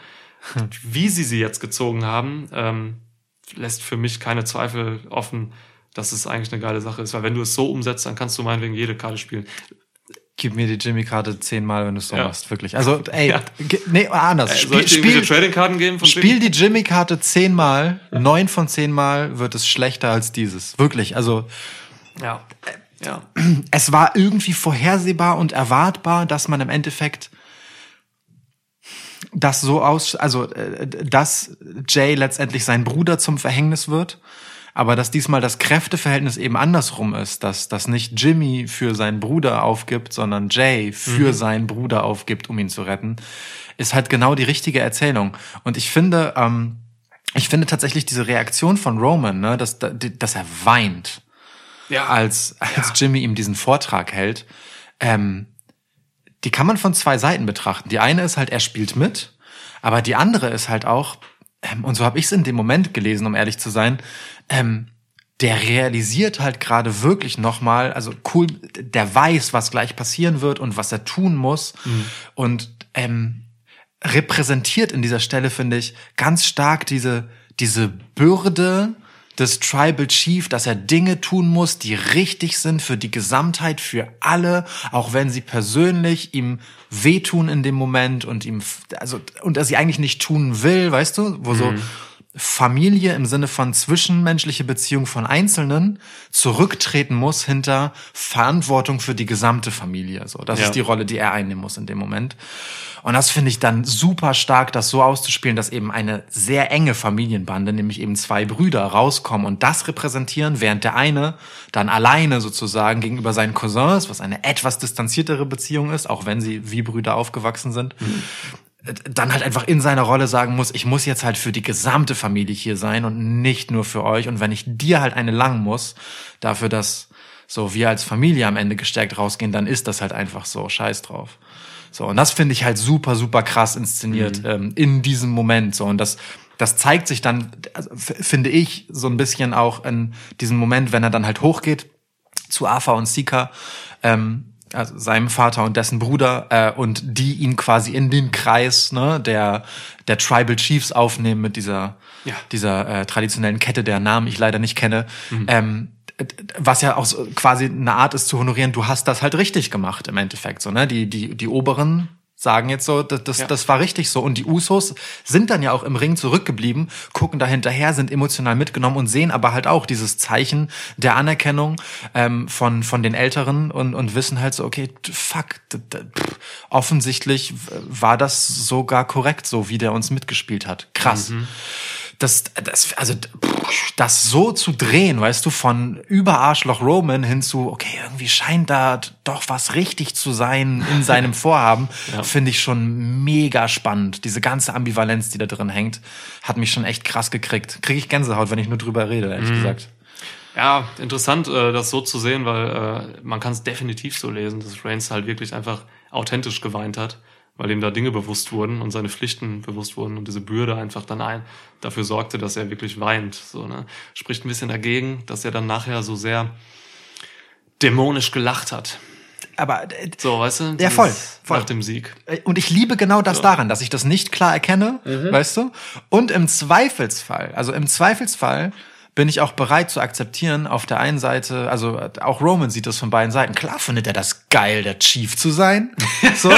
Wie sie sie jetzt gezogen haben, ähm, lässt für mich keine Zweifel offen, dass es eigentlich eine geile Sache ist. Weil wenn du es so umsetzt, dann kannst du meinetwegen jede Karte spielen. Gib mir die Jimmy-Karte zehnmal, wenn du es so Ja. machst, wirklich. Also, ey, Ja. nee, anders. Äh, soll Spiel, ich dir spiel, Trading-Karten geben von spiel Jimmy? die Jimmy-Karte zehnmal, neun von zehnmal wird es schlechter als dieses. Wirklich. Also, Ja. Ja. es war irgendwie vorhersehbar und erwartbar, dass man im Endeffekt das so aus, also äh, dass Jay letztendlich sein Bruder zum Verhängnis wird, aber dass diesmal das Kräfteverhältnis eben andersrum ist, dass dass nicht Jimmy für seinen Bruder aufgibt, sondern Jay für seinen Bruder aufgibt, um ihn zu retten, ist halt genau die richtige Erzählung. Und ich finde, ähm, ich finde tatsächlich diese Reaktion von Roman, ne, dass, dass er weint Ja. als, als Jimmy ihm diesen Vortrag hält, ähm, die kann man von zwei Seiten betrachten. Die eine ist halt, er spielt mit, aber die andere ist halt auch, ähm, und so habe ich es in dem Moment gelesen, um ehrlich zu sein, ähm, der realisiert halt gerade wirklich nochmal, also cool, der weiß, was gleich passieren wird und was er tun muss. Und ähm, repräsentiert in dieser Stelle, finde ich, ganz stark diese, diese Bürde des Tribal Chief, dass er Dinge tun muss, die richtig sind für die Gesamtheit, für alle, auch wenn sie persönlich ihm wehtun in dem Moment und ihm, also, und er sie eigentlich nicht tun will, weißt du, wo so Familie im Sinne von zwischenmenschliche Beziehung von Einzelnen zurücktreten muss hinter Verantwortung für die gesamte Familie. So, das Ja. ist die Rolle, die er einnehmen muss in dem Moment. Und das finde ich dann super stark, das so auszuspielen, dass eben eine sehr enge Familienbande, nämlich eben zwei Brüder, rauskommen und das repräsentieren, während der eine dann alleine sozusagen gegenüber seinen Cousins, was eine etwas distanziertere Beziehung ist, auch wenn sie wie Brüder aufgewachsen sind, dann halt einfach in seiner Rolle sagen muss, ich muss jetzt halt für die gesamte Familie hier sein und nicht nur für euch. Und wenn ich dir halt eine langen muss, dafür, dass so wir als Familie am Ende gestärkt rausgehen, dann ist das halt einfach so. Scheiß drauf. So, und das finde ich halt super, super krass inszeniert ähm, in diesem Moment. So, und das, das zeigt sich dann, also, finde ich, so ein bisschen auch in diesem Moment, wenn er dann halt hochgeht zu Arthur und Sika, ähm, also seinem Vater und dessen Bruder, äh, und die ihn quasi in den Kreis ne, der, der Tribal Chiefs aufnehmen mit dieser, Ja. dieser äh, traditionellen Kette, der Namen ich leider nicht kenne. Ähm, d- d- was ja auch so quasi eine Art ist zu honorieren, du hast das halt richtig gemacht im Endeffekt. So, ne? Die, die, die Oberen sagen jetzt so, das, das, Ja. das war richtig so. Und die Usos sind dann ja auch im Ring zurückgeblieben, gucken da hinterher, sind emotional mitgenommen und sehen aber halt auch dieses Zeichen der Anerkennung ähm, von, von den Älteren und, und wissen halt so, okay, fuck, pff, offensichtlich war das sogar korrekt, so wie der uns mitgespielt hat. Krass. Das, das, also, pff, das so zu drehen, weißt du, von über Arschloch Roman hin zu, okay, irgendwie scheint da doch was richtig zu sein in seinem Vorhaben, finde ich schon mega spannend. Diese ganze Ambivalenz, die da drin hängt, hat mich schon echt krass gekriegt. Kriege ich Gänsehaut, wenn ich nur drüber rede, ehrlich gesagt. Ja, interessant, äh, das so zu sehen, weil äh, man kann es definitiv so lesen, dass Reigns halt wirklich einfach authentisch geweint hat. Weil ihm da Dinge bewusst wurden und seine Pflichten bewusst wurden und diese Bürde einfach dann ein dafür sorgte, dass er wirklich weint. So, ne? Spricht ein bisschen dagegen, dass er dann nachher so sehr dämonisch gelacht hat. Aber äh, So, weißt du? Ja, voll, voll. Nach dem Sieg. Äh, Und ich liebe genau das daran, dass ich das nicht klar erkenne, weißt du? Und im Zweifelsfall, also im Zweifelsfall bin ich auch bereit zu akzeptieren, auf der einen Seite, also äh, auch Roman sieht das von beiden Seiten. Klar findet er das geil, der Chief zu sein. So.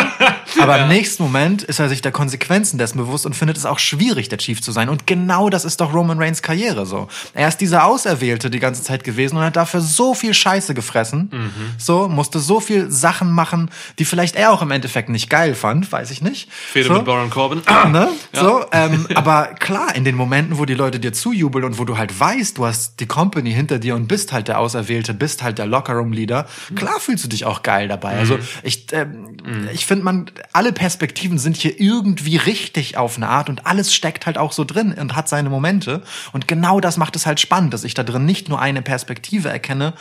Aber im nächsten Moment ist er sich der Konsequenzen dessen bewusst und findet es auch schwierig, der Chief zu sein. Und genau das ist doch Roman Reigns Karriere so. Er ist dieser Auserwählte die ganze Zeit gewesen und hat dafür so viel Scheiße gefressen. So, musste so viel Sachen machen, die vielleicht er auch im Endeffekt nicht geil fand, weiß ich nicht. Fehde so. mit Baron Corbin. Ne? So, ähm, aber klar, in den Momenten, wo die Leute dir zujubeln und wo du halt weißt, du hast die Company hinter dir und bist halt der Auserwählte, bist halt der Lockerroom-Leader, klar fühlst du dich auch geil dabei. Also ich, ähm, ich finde, man, alle Perspektiven sind hier irgendwie richtig auf eine Art und alles steckt halt auch so drin und hat seine Momente. Und genau das macht es halt spannend, dass ich da drin nicht nur eine Perspektive erkenne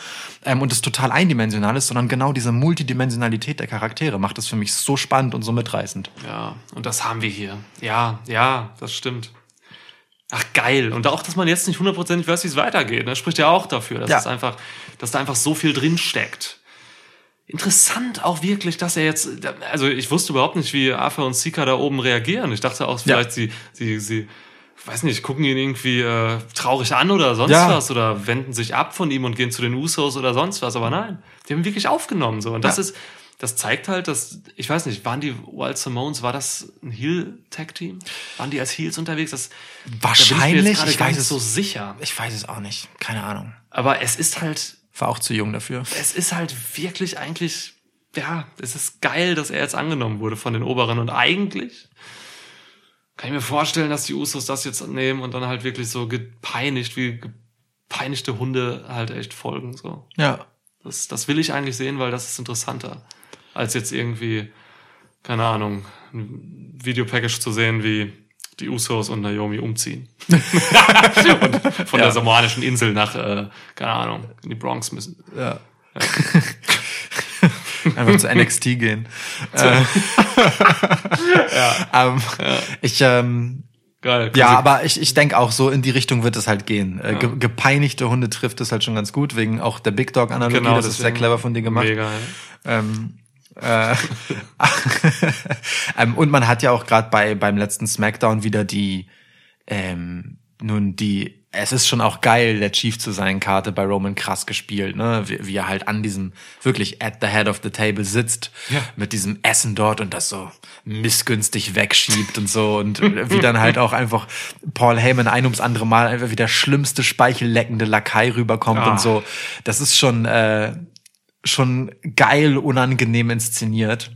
ähm, und es total eindimensional ist, sondern genau diese Multidimensionalität der Charaktere macht es für mich so spannend und so mitreißend. Ja, und das haben wir hier. Ja, ja, das stimmt. Ach, geil. Und auch, dass man jetzt nicht hundertprozentig weiß, wie es weitergeht. Das spricht ja auch dafür, dass Ja. es einfach, dass da einfach so viel drin steckt. Interessant auch wirklich, dass er jetzt, also ich wusste überhaupt nicht, wie Arthur und Sika da oben reagieren. Ich dachte auch, vielleicht sie, sie, sie, ich weiß nicht, gucken ihn irgendwie äh, traurig an oder sonst Ja. was oder wenden sich ab von ihm und gehen zu den Usos oder sonst was. Aber nein, die haben wirklich aufgenommen so. Und das Ja. ist, das zeigt halt, dass, ich weiß nicht, waren die Wild Simones, war das ein Heel-Tag-Team? Waren die als Heels unterwegs? Das, da bin ich, mir Wahrscheinlich, jetzt ich weiß nicht es so sicher. Ich weiß es auch nicht. Keine Ahnung. Aber es ist halt, War auch zu jung dafür. es ist halt wirklich eigentlich, ja, es ist geil, dass er jetzt angenommen wurde von den Oberen und eigentlich kann ich mir vorstellen, dass die Usos das jetzt nehmen und dann halt wirklich so gepeinigt, wie gepeinigte Hunde halt echt folgen, so. Ja. Das, das will ich eigentlich sehen, weil das ist interessanter, als jetzt irgendwie, keine Ahnung, ein Videopackage zu sehen, wie die Usos und Naomi umziehen. und von der samoanischen Insel nach, äh, keine Ahnung, in die Bronx müssen. ja. Einfach zu NXT gehen. äh, ähm, Ich, ähm, Geil. ja, aber ich, ich denke auch so in die Richtung wird es halt gehen. Äh, ge gepeinigte Hunde trifft es halt schon ganz gut, wegen auch der Big Dog Analogie. Genau, das ist sehr clever von dir gemacht. Mega, ja. Ähm, äh, ähm, und man hat ja auch gerade bei beim letzten Smackdown wieder die ähm, nun die es ist schon auch geil, der Chief zu sein, Karte bei Roman krass gespielt, ne? Wie, wie er halt an diesem, wirklich at the head of the table sitzt, Ja. mit diesem Essen dort und das so missgünstig wegschiebt und so und wie dann halt auch einfach Paul Heyman ein ums andere Mal einfach wie der schlimmste speichelleckende Lakai rüberkommt Ah. und so. Das ist schon, äh, schon geil unangenehm inszeniert.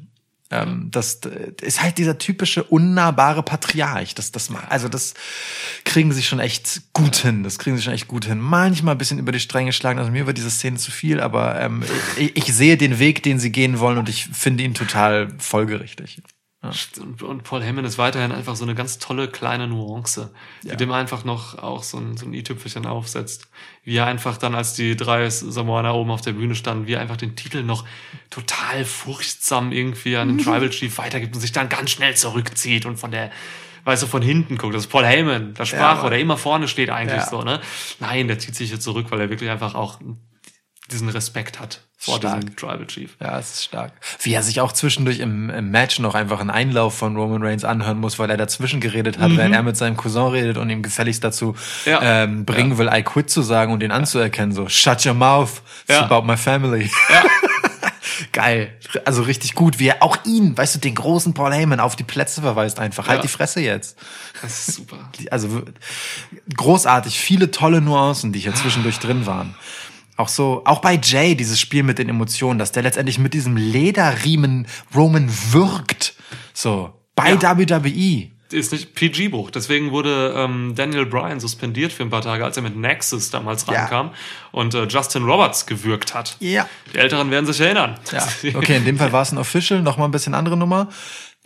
Ähm, das äh, ist halt dieser typische unnahbare Patriarch. Das, das, also das kriegen sie schon echt gut hin. Das kriegen sie schon echt gut hin. Manchmal ein bisschen über die Stränge geschlagen. Also mir war diese Szene zu viel, aber ähm, ich, ich sehe den Weg, den sie gehen wollen und ich finde ihn total folgerichtig. Und, und Paul Heyman ist weiterhin einfach so eine ganz tolle kleine Nuance, die dem einfach noch auch so ein, so ein i-Tüpfelchen aufsetzt. Wie er einfach dann, als die drei Samoaner oben auf der Bühne standen, wie er einfach den Titel noch total furchtsam irgendwie an den Tribal Chief weitergibt und sich dann ganz schnell zurückzieht und von der weißt du, von hinten guckt. Das ist Paul Heyman, der Sprachrohr, Mann. der immer vorne steht eigentlich Ja. so, ne? Nein, der zieht sich hier zurück, weil er wirklich einfach auch diesen Respekt hat vor Stark. diesem Tribal Chief. Ja, es ist stark. Wie er sich auch zwischendurch im, im Match noch einfach einen Einlauf von Roman Reigns anhören muss, weil er dazwischen geredet hat, während er mit seinem Cousin redet und ihm gefälligst dazu Ja. ähm, bringen will, I quit zu sagen und ihn anzuerkennen. So, shut your mouth, it's Ja. about my family. Geil. Also richtig gut, wie er auch ihn, weißt du, den großen Paul Heyman auf die Plätze verweist einfach. Halt Ja. die Fresse jetzt. Das ist super. Also großartig, viele tolle Nuancen, die hier zwischendurch drin waren. Auch so, auch bei Jay, dieses Spiel mit den Emotionen, dass der letztendlich mit diesem Lederriemen Roman wirkt. So, bei Ja. WWE. ist nicht PG-Buch. Deswegen wurde ähm, Daniel Bryan suspendiert für ein paar Tage, als er mit Nexus damals Ja. reinkam und äh, Justin Roberts gewürgt hat. Ja. Die Älteren werden sich erinnern. Ja. Okay, in dem Fall war es ein Official, nochmal ein bisschen andere Nummer.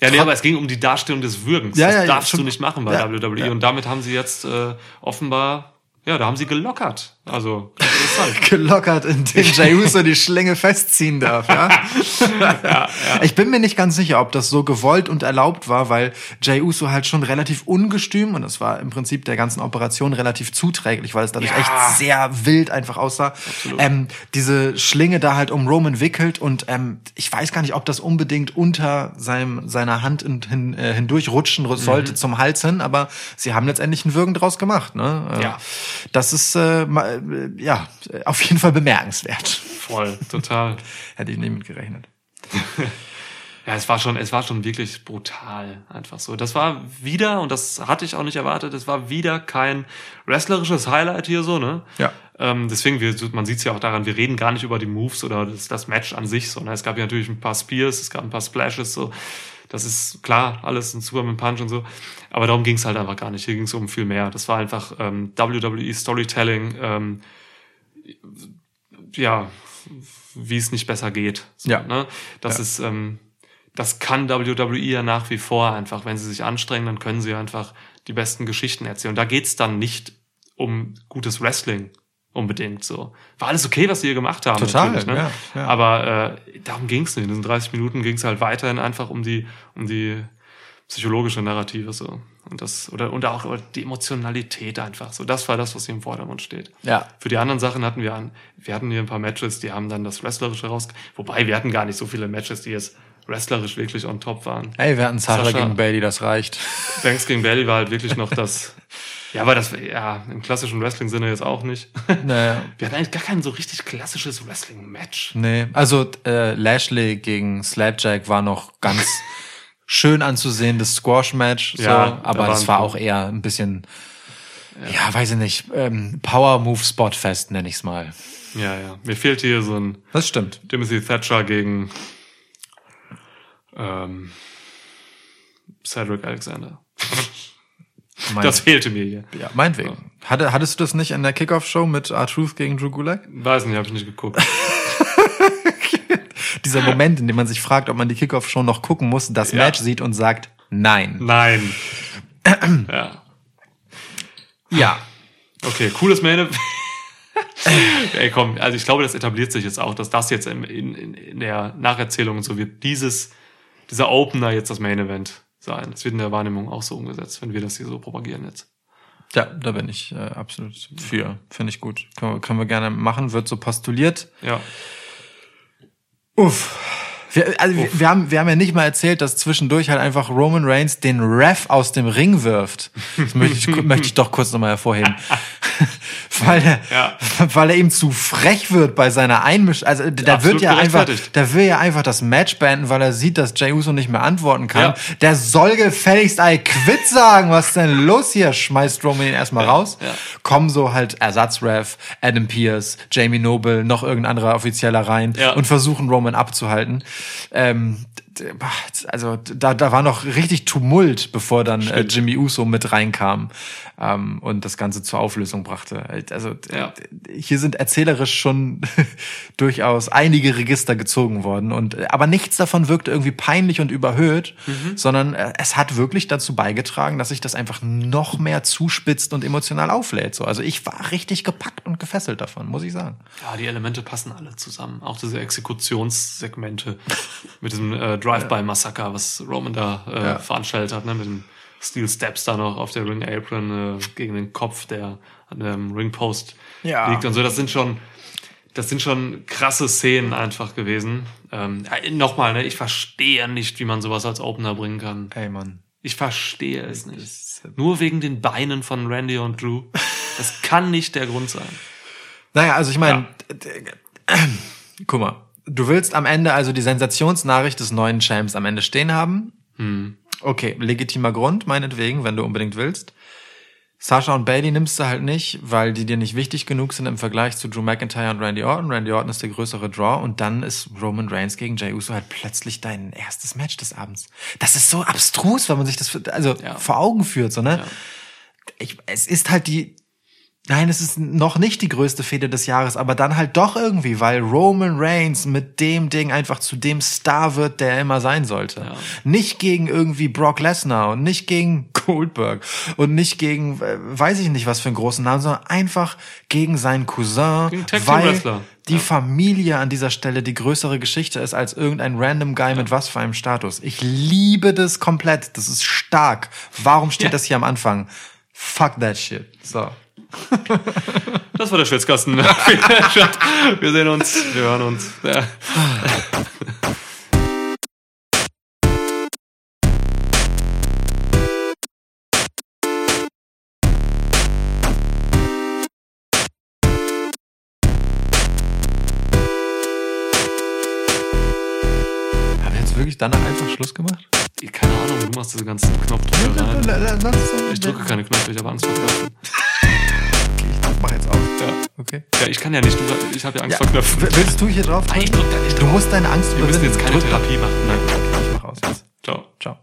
Ja, nee, aber es ging um die Darstellung des Würgens. Ja, das ja, ja, darfst schon- du nicht machen bei ja, WWE. ja. Und damit haben sie jetzt äh, offenbar Ja, da haben sie gelockert. Also, interessant. gelockert, indem Jey Uso die Schlinge festziehen darf, ja? Ich bin mir nicht ganz sicher, ob das so gewollt und erlaubt war, weil Jey Uso halt schon relativ ungestüm und das war im Prinzip der ganzen Operation relativ zuträglich, weil es dadurch Ja. echt sehr wild einfach aussah. Ähm, diese Schlinge da halt um Roman wickelt und ähm, ich weiß gar nicht, ob das unbedingt unter seinem, seiner Hand hin, hin, äh, hindurch rutschen sollte Mhm. zum Hals hin, aber sie haben letztendlich einen Würgen draus gemacht, ne? Äh, Ja. Das ist äh, äh, ja auf jeden Fall bemerkenswert. Voll, total. Hätte ich nicht mit gerechnet. Ja, es war schon, es war schon wirklich brutal, einfach so. Das war wieder, und das hatte ich auch nicht erwartet, es war wieder kein wrestlerisches Highlight hier so, ne? Ja. Ähm, deswegen, wir, man sieht es ja auch daran, wir reden gar nicht über die Moves oder das, das Match an sich, sondern es gab ja natürlich ein paar Spears, es gab ein paar Splashes, so. Das ist klar, alles ein Superman Punch und so. Aber darum ging es halt einfach gar nicht. Hier ging es um viel mehr. Das war einfach ähm, WWE Storytelling, ähm, ja, wie es nicht besser geht. So, Ja. Ne? Das Ja. ist, ähm, das kann WWE ja nach wie vor einfach. Wenn sie sich anstrengen, dann können sie einfach die besten Geschichten erzählen. Und da geht's dann nicht um gutes Wrestling unbedingt so. War alles okay, was sie hier gemacht haben. Total, ne? ja, ja. Aber äh, darum ging's nicht. In diesen 30 Minuten ging's halt weiterhin einfach um die, um die psychologische Narrative so. Und das, oder, und auch die Emotionalität einfach. So, das war das, was hier im Vordergrund steht. Ja. Für die anderen Sachen hatten wir an, wir hatten hier ein paar Matches, die haben dann das Wrestlerische raus, wobei wir hatten gar nicht so viele Matches, die jetzt wrestlerisch wirklich on top waren. Ey, wir hatten Sasha, Sasha. gegen Bailey, das reicht. Banks gegen Bailey war halt wirklich noch das, ja, aber das, ja, im klassischen Wrestling-Sinne jetzt auch nicht. Naja. Wir hatten eigentlich gar kein so richtig klassisches Wrestling-Match. Nee, also äh, Lashley gegen Slapjack war noch ganz schön anzusehendes Squash-Match, so, Ja, aber das waren- war auch eher ein bisschen, ja, weiß ich nicht, ähm, Power-Move-Spot-Fest, nenn ich's mal. Ja, ja. Mir fehlt hier so ein Das stimmt. Timothy Thatcher gegen ähm, Cedric Alexander. Mein, Das fehlte mir hier. ja, meinetwegen. Hatte, hattest du das nicht in der Kickoff-Show mit R-Truth gegen Drew Gulak? Weiß nicht, habe ich nicht geguckt. Dieser Moment, in dem man sich fragt, ob man die Kickoff-Show noch gucken muss, das Ja. Match sieht und sagt, nein. Nein. ja. Ja. Okay, cooles Main Event. Ey, komm, also ich glaube, das etabliert sich jetzt auch, dass das jetzt in, in, in der Nacherzählung so wird dieses, dieser Opener jetzt das Main Event sein. Das wird in der Wahrnehmung auch so umgesetzt, wenn wir das hier so propagieren jetzt. Ja, da bin ich äh, absolut für. Finde ich gut. Können wir, können wir gerne machen. Wird so postuliert. Ja. Uff. Wir, also Wir, wir, haben, wir haben ja nicht mal erzählt, dass zwischendurch halt einfach Roman Reigns den Ref aus dem Ring wirft. Das möchte ich, möchte ich doch kurz nochmal hervorheben. weil, er, Ja. weil er ihm zu frech wird bei seiner Einmischung. Also da Absolut wird ja einfach, der will ja einfach das Match beenden, weil er sieht, dass Jey Uso nicht mehr antworten kann. Ja. Der soll gefälligst I quit sagen. Was ist denn los hier? Schmeißt Roman ihn erstmal raus. ja. Kommen so halt Ersatzref, Adam Pierce, Jamie Noble, noch irgendein anderer Offizieller rein und versuchen Roman abzuhalten. Ähm, also da, da war noch richtig Tumult, bevor dann äh, Jimmy Uso mit reinkam ähm, und das Ganze zur Auflösung brachte. Also d- Ja. hier sind erzählerisch schon durchaus einige Register gezogen worden und äh, aber nichts davon wirkte irgendwie peinlich und überhöht, sondern äh, es hat wirklich dazu beigetragen, dass sich das einfach noch mehr zuspitzt und emotional auflädt. So, also ich war richtig gepackt und gefesselt davon, muss ich sagen. Ja, die Elemente passen alle zusammen. Auch diese Exekutionssegmente mit diesem äh, Drive-by-Massaker, was Roman da äh, Ja. veranstaltet hat, ne? mit dem Steel Steps da noch auf der Ring Apron äh, gegen den Kopf, der an dem Ringpost Ja. liegt und so. Das sind schon, das sind schon krasse Szenen einfach gewesen. Ähm, ja, Nochmal, ne? ich verstehe nicht, wie man sowas als Opener bringen kann. Ey, Mann. Ich verstehe es nicht. Nur wegen den Beinen von Randy und Drew. Das kann nicht der Grund sein. Naja, also ich meine, guck mal, du willst am Ende also die Sensationsnachricht des neuen Champs am Ende stehen haben. Okay, legitimer Grund, meinetwegen, wenn du unbedingt willst. Sasha und Bailey nimmst du halt nicht, weil die dir nicht wichtig genug sind im Vergleich zu Drew McIntyre und Randy Orton. Randy Orton ist der größere Draw und dann ist Roman Reigns gegen Jey Uso halt plötzlich dein erstes Match des Abends. Das ist so abstrus, wenn man sich das also Ja. vor Augen führt, so ne? Ja. Ich, es ist halt die Nein, es ist noch nicht die größte Fehde des Jahres, aber dann halt doch irgendwie, weil Roman Reigns mit dem Ding einfach zu dem Star wird, der er immer sein sollte. Ja. Nicht gegen irgendwie Brock Lesnar und nicht gegen Goldberg und nicht gegen, äh, weiß ich nicht was für einen großen Namen, sondern einfach gegen seinen Cousin, Gegen weil die Ja. Familie an dieser Stelle die größere Geschichte ist als irgendein random Guy mit was für einem Status. Ich liebe das komplett. Das ist stark. Warum steht Ja. das hier am Anfang? Fuck that shit. So. Das war der Schwitzkasten. wir sehen uns, wir hören uns. Ja. Haben wir jetzt wirklich danach einfach Schluss gemacht? Keine Ahnung, du machst diese ganzen Knopfdrücke rein. Ich drücke keine. keine Knöpfe, ich habe Angst vor Knöpfen. Okay, ich mach jetzt auf. Ja. Okay. ja, ich kann ja nicht, du, ich habe ja Angst Ja, vor Knöpfen. willst du hier drauf? Nein, ich drück da nicht Du drauf. musst deine Angst Wir müssen jetzt keine. Therapie machen. Nein. Ich mach aus jetzt. Ciao. Ciao.